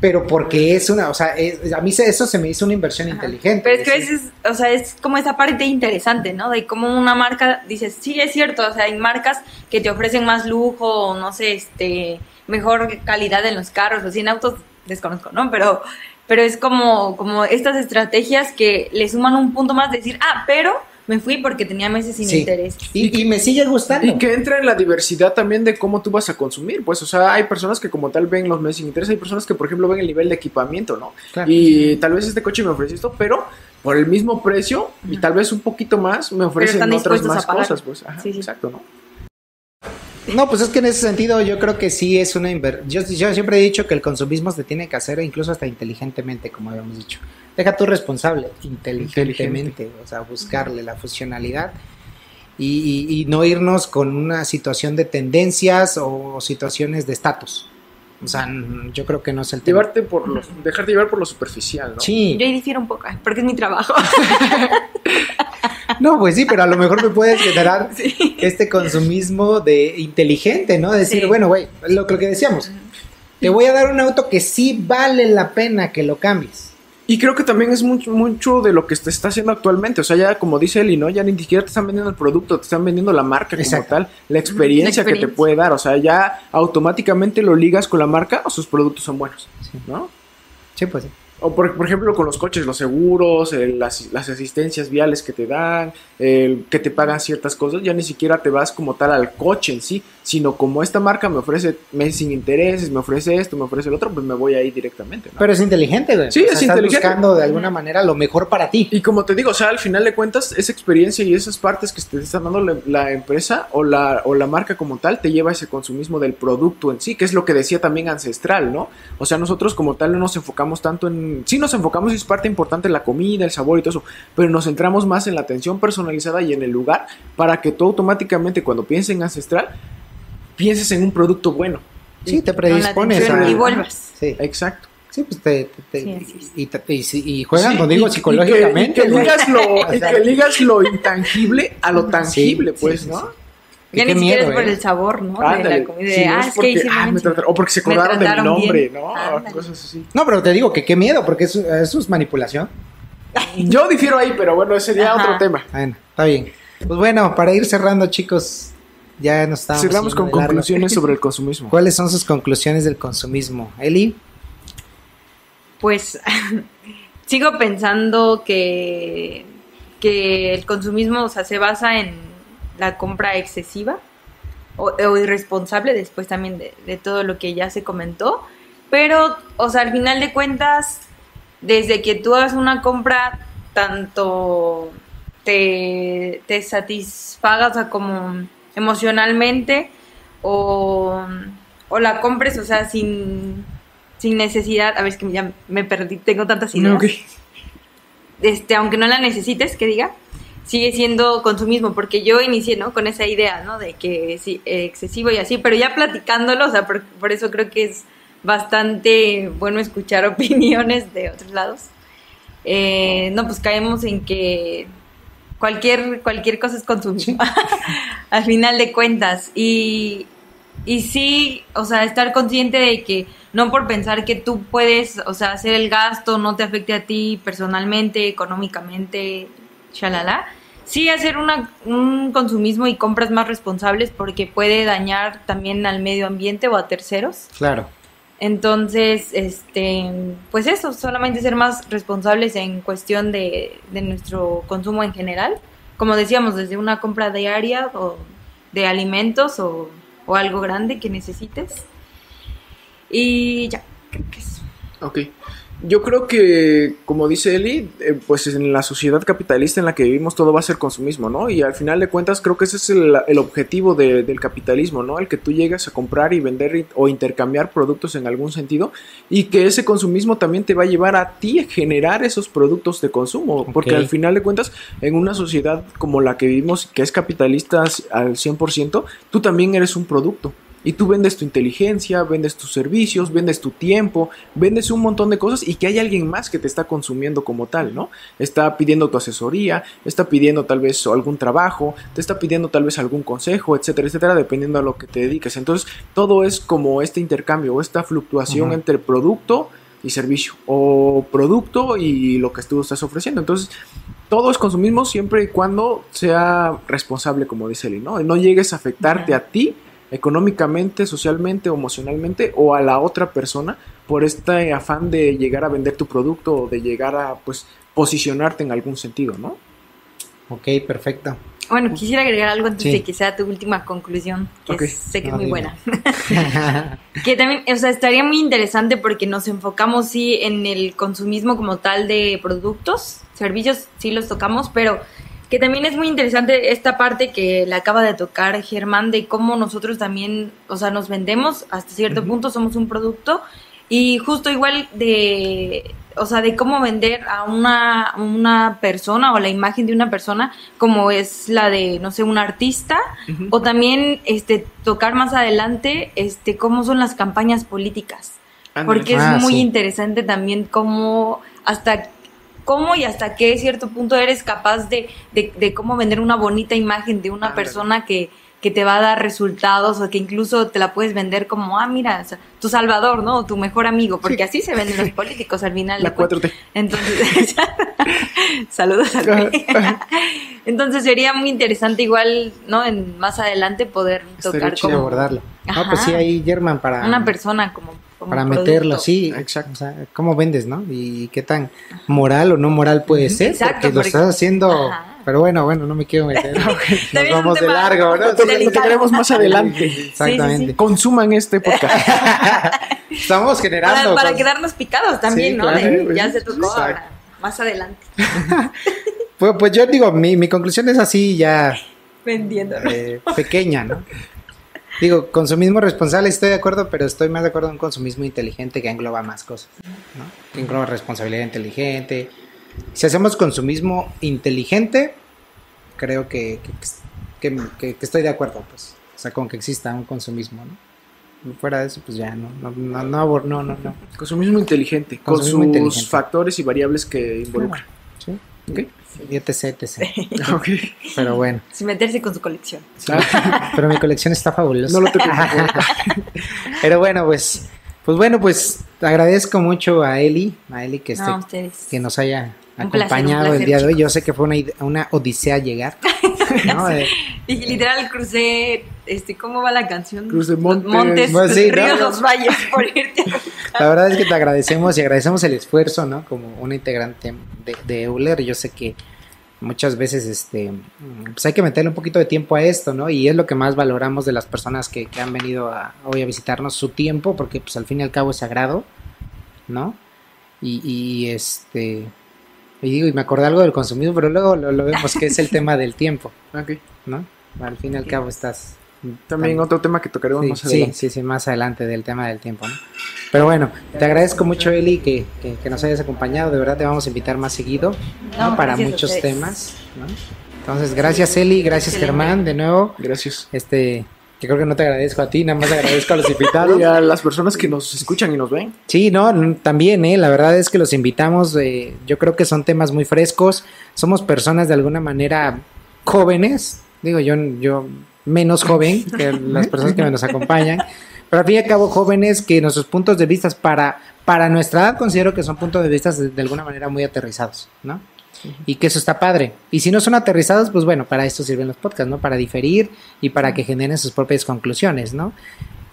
Pero porque es una, o sea, es- a mí eso se me hizo una inversión Ajá. inteligente. Pero es que a veces, o sea, es como esa parte interesante, ¿no? De cómo una marca, dices, sí, es cierto, o sea, hay marcas que te ofrecen más lujo, no sé, este, mejor calidad en los carros, o en autos, desconozco, ¿no? Pero, pero es como, como estas estrategias que le suman un punto más, de decir, ah, pero me fui porque tenía meses sin Sí. interés. Y, y me sigue gustando. Y que entra en la diversidad también de cómo tú vas a consumir. Pues, o sea, hay personas que como tal ven los meses sin interés, hay personas que, por ejemplo, ven el nivel de equipamiento, ¿no? Claro. Y tal vez este coche me ofrece esto, pero por el mismo precio y tal vez un poquito más me ofrecen otras más cosas, pues. Ajá, Sí, sí. Exacto, ¿no? No, pues es que en ese sentido yo creo que sí es una inversión. Yo, yo siempre he dicho que el consumismo se tiene que hacer incluso hasta inteligentemente, como habíamos dicho. Deja tú responsable, inteligentemente, o sea, buscarle la funcionalidad y, y- y no irnos con una situación de tendencias o situaciones de estatus. O sea, yo creo que no es el tema. Llevarte por lo, dejarte llevar por lo superficial, ¿no? Sí, Yo ahí difiero un poco, ay, porque es mi trabajo. no, pues sí, pero a lo mejor me puedes generar este consumismo de inteligente, ¿no? Decir, Sí. bueno, güey, lo, lo que decíamos, te voy a dar un auto que sí vale la pena que lo cambies. Y creo que también es mucho, mucho de lo que se está haciendo actualmente. O sea, ya como dice Eli, ¿no? Ya ni siquiera te están vendiendo el producto, te están vendiendo la marca como Exacto. tal, la experiencia, La que te puede dar. O sea, ya automáticamente lo ligas con la marca o sus productos son buenos, Sí. ¿no? Sí, pues sí. O por, por ejemplo con los coches, los seguros, las, asistencias viales que te dan, que te pagan ciertas cosas, ya ni siquiera te vas como tal al coche en sí, sino como esta marca me ofrece meses sin intereses, me ofrece esto, me ofrece el otro, pues me voy ahí directamente. ¿no? Pero es inteligente, güey. Sí, O sea, es estás inteligente. buscando de alguna manera lo mejor para ti. Y como te digo, o sea, al final de cuentas, esa experiencia y esas partes que te está dando la, la empresa o la, o la marca como tal, te lleva a ese consumismo del producto en sí, que es lo que decía también Ancestral, ¿no? O sea, nosotros como tal no nos enfocamos tanto en... Sí nos enfocamos y es parte importante la comida, el sabor y todo eso, pero nos centramos más en la atención personalizada y en el lugar para que tú automáticamente cuando pienses en Ancestral, pienses en un producto bueno. Sí, te predispones a... y vuelvas. Sí, Exacto. sí pues te... te- te- Sí, y, te- y y juegan Sí, contigo y- y que- psicológicamente. Y que, güey. ligas lo, y que ligas lo intangible a lo tangible, sí, pues, sí, ¿no? sí. Ya Qué ni siquiera miedo, es por ¿eh? el sabor, ¿no? de la comida. De, ah, es que ah, me o porque se acordaron de mi trataron nombre, bien. ¿no? Ándale. Cosas así. No, pero te digo que qué miedo, porque eso, eso es manipulación. Yo difiero ahí, pero bueno, ese sería Ajá. otro tema. Bueno, está bien. Pues bueno, para ir cerrando, chicos, ya nos estamos. Cerramos con conclusiones sobre el consumismo. ¿Cuáles son sus conclusiones del consumismo? Eli, Pues sigo pensando que, que el consumismo o sea, se basa en la compra excesiva o, o irresponsable, después también de, de todo lo que ya se comentó. Pero, o sea, al final de cuentas, desde que tú hagas una compra, tanto te, te satisfagas o sea, como emocionalmente o, o la compres, o sea, sin, sin necesidad. A ver, es que ya me perdí, tengo tantas ideas. Ok. Este, aunque no la necesites, que diga, sigue siendo consumismo, porque yo inicié, ¿no? Con esa idea, ¿no? De que sí, excesivo y así, pero ya platicándolo, o sea, por, por eso creo que es bastante bueno escuchar opiniones de otros lados. Eh, no, pues caemos en que cualquier, cualquier cosa es consumismo, al final de cuentas. Y, y sí, o sea, estar consciente de que no por pensar que tú puedes, o sea, hacer el gasto no te afecte a ti personalmente, económicamente, shalala. Sí hacer una, un consumismo y compras más responsables porque puede dañar también al medio ambiente o a terceros. claro. Entonces, este, pues eso, solamente ser más responsables en cuestión de, de nuestro consumo en general. Como decíamos, desde una compra diaria o de alimentos o, o algo grande que necesites. Y ya, creo que eso. Ok. Yo creo que, como dice Eli, eh, pues en la sociedad capitalista en la que vivimos todo va a ser consumismo, ¿no? Y al final de cuentas creo que ese es el, el objetivo de- del capitalismo, ¿no? El que tú llegas a comprar y vender o intercambiar productos en algún sentido y que ese consumismo también te va a llevar a ti a generar esos productos de consumo, porque al final de cuentas en una sociedad como la que vivimos, que es capitalista al 100%, tú también eres un producto. Y tú vendes tu inteligencia, vendes tus servicios, vendes tu tiempo, vendes un montón de cosas y que hay alguien más que te está consumiendo como tal, ¿no? Está pidiendo tu asesoría, está pidiendo tal vez algún trabajo, te está pidiendo tal vez algún consejo, etcétera, etcétera, dependiendo a lo que te dediques. Entonces, todo es como este intercambio o esta fluctuación entre producto y servicio o producto y lo que tú estás ofreciendo. Entonces, todo es consumismo siempre y cuando sea responsable, como dice Eli, ¿no? No llegues a afectarte a ti económicamente, socialmente, emocionalmente o a la otra persona por este afán de llegar a vender tu producto o de llegar a pues posicionarte en algún sentido, ¿no? Ok, perfecto. Bueno, quisiera agregar algo antes Sí. de que sea tu última conclusión, que Ok. sé que No, es muy dime. buena. Que también, o sea, estaría muy interesante porque nos enfocamos sí en el consumismo como tal de productos, servicios, sí los tocamos, pero que también es muy interesante esta parte que le acaba de tocar Germán de cómo nosotros también, o sea, nos vendemos hasta cierto punto, somos un producto y justo igual de, o sea, de cómo vender a una, una persona o la imagen de una persona como es la de, no sé, un artista Ujú. o también este tocar más adelante este cómo son las campañas políticas porque es Ah, muy sí. interesante también cómo hasta cómo y hasta qué cierto punto eres capaz de, de, de cómo vender una bonita imagen de una persona que, que te va a dar resultados o que incluso te la puedes vender como, ah, mira, o sea, tu salvador, ¿no? O tu mejor amigo, porque así se venden los políticos al final. La de cuentas. 4T. Entonces, saludos al. Entonces sería muy interesante igual, ¿no? En más adelante poder tocar como abordarlo. Ajá. pues sí, ahí German para, una persona como, como para producto. meterlo, sí. Exacto. O sea, cómo vendes, ¿no? Y qué tan moral o no moral puede ser, Exacto, porque lo estás haciendo. Ajá. Pero bueno, bueno, no me quiero meter. Nos vamos de largo, ¿no? Lo queremos más adelante. Exactamente. Consuman este podcast. Estamos generando. Para, quedarnos picados también, Sí, ¿no? claro, De- pues, ya se tocó ahora, más adelante. Pues, pues yo digo, mi, mi conclusión es así ya Vendiendo. eh, pequeña, ¿no? Digo, consumismo responsable estoy de acuerdo, pero estoy más de acuerdo en un consumismo inteligente que engloba más cosas, ¿no? Que engloba responsabilidad inteligente. Si hacemos consumismo inteligente, creo que, que, que- estoy de acuerdo, pues. O sea, con que exista un consumismo, ¿no? Fuera de eso, pues ya, no, no, no, no, no, no, no. Consumismo inteligente. Con sus inteligente. factores y variables que involucra. ¿Sí? Y etc, etc. Pero bueno. Sin meterse con su colección. Pero mi colección está fabulosa. No lo favor. Pero bueno, pues, pues bueno, pues agradezco mucho a Eli, a Eli que, esté, No, ustedes. que nos haya Un placer, acompañado el día de hoy. Yo sé que fue una, una odisea llegar. ¿no? Y literal crucé, este, ¿cómo va la canción? Montes. montes sí, ¿no? ríos, los valles, por irte. la verdad es que te agradecemos y agradecemos el esfuerzo, ¿no? Como una integrante de, de Euler. Yo sé que muchas veces, este, pues hay que meterle un poquito de tiempo a esto, ¿no? Y es lo que más valoramos de las personas que, que han venido a- hoy a visitarnos, su tiempo, porque pues al fin y al cabo es sagrado, ¿no? Y, y, este, y digo, y me acordé algo del consumismo, pero luego lo, lo vemos que es el tema del tiempo, Ok. ¿no? Al fin y al cabo estás... También otro tema que tocaremos Sí, más sí, adelante. sí, sí, más adelante del tema del tiempo, ¿no? Pero bueno, te agradezco mucho, Eli, que, que- que nos hayas acompañado. De verdad, te vamos a invitar más seguido, ¿no? No, Para muchos temas, ¿no? Entonces, gracias, Eli, gracias. Germán, de nuevo. Gracias. Este, que creo que no te agradezco a ti, nada más agradezco a los invitados. Y a las personas que nos escuchan y nos ven. Sí, no, también, ¿eh? La verdad es que los invitamos, eh, yo creo que son temas muy frescos, somos personas de alguna manera jóvenes, digo yo, yo menos joven que las personas que nos acompañan, pero al fin y al cabo jóvenes que nuestros puntos de vista para, para nuestra edad considero que son puntos de vista de, de alguna manera muy aterrizados, ¿no? Y que eso está padre. Y si no son aterrizados, pues bueno, para esto sirven los podcasts, ¿no? Para diferir y para que generen sus propias conclusiones, ¿no?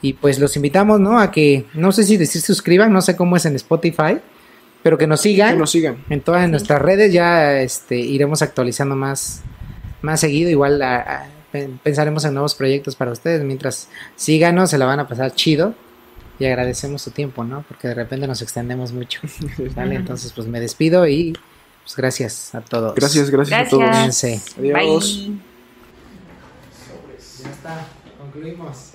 Y pues los invitamos, ¿no? A que, no sé si decir suscriban, no sé cómo es en Spotify, pero que nos sigan Que nos sigan. en todas nuestras redes. Ya este, iremos actualizando más, más seguido. Igual a- a- pensaremos en nuevos proyectos para ustedes. Mientras síganos, se la van a pasar chido. Y agradecemos su tiempo, ¿no? Porque de repente nos extendemos mucho. ¿vale? Entonces, pues me despido y pues gracias a todos. Gracias, gracias, a todos. Adiós. Bye. Ya está, concluimos.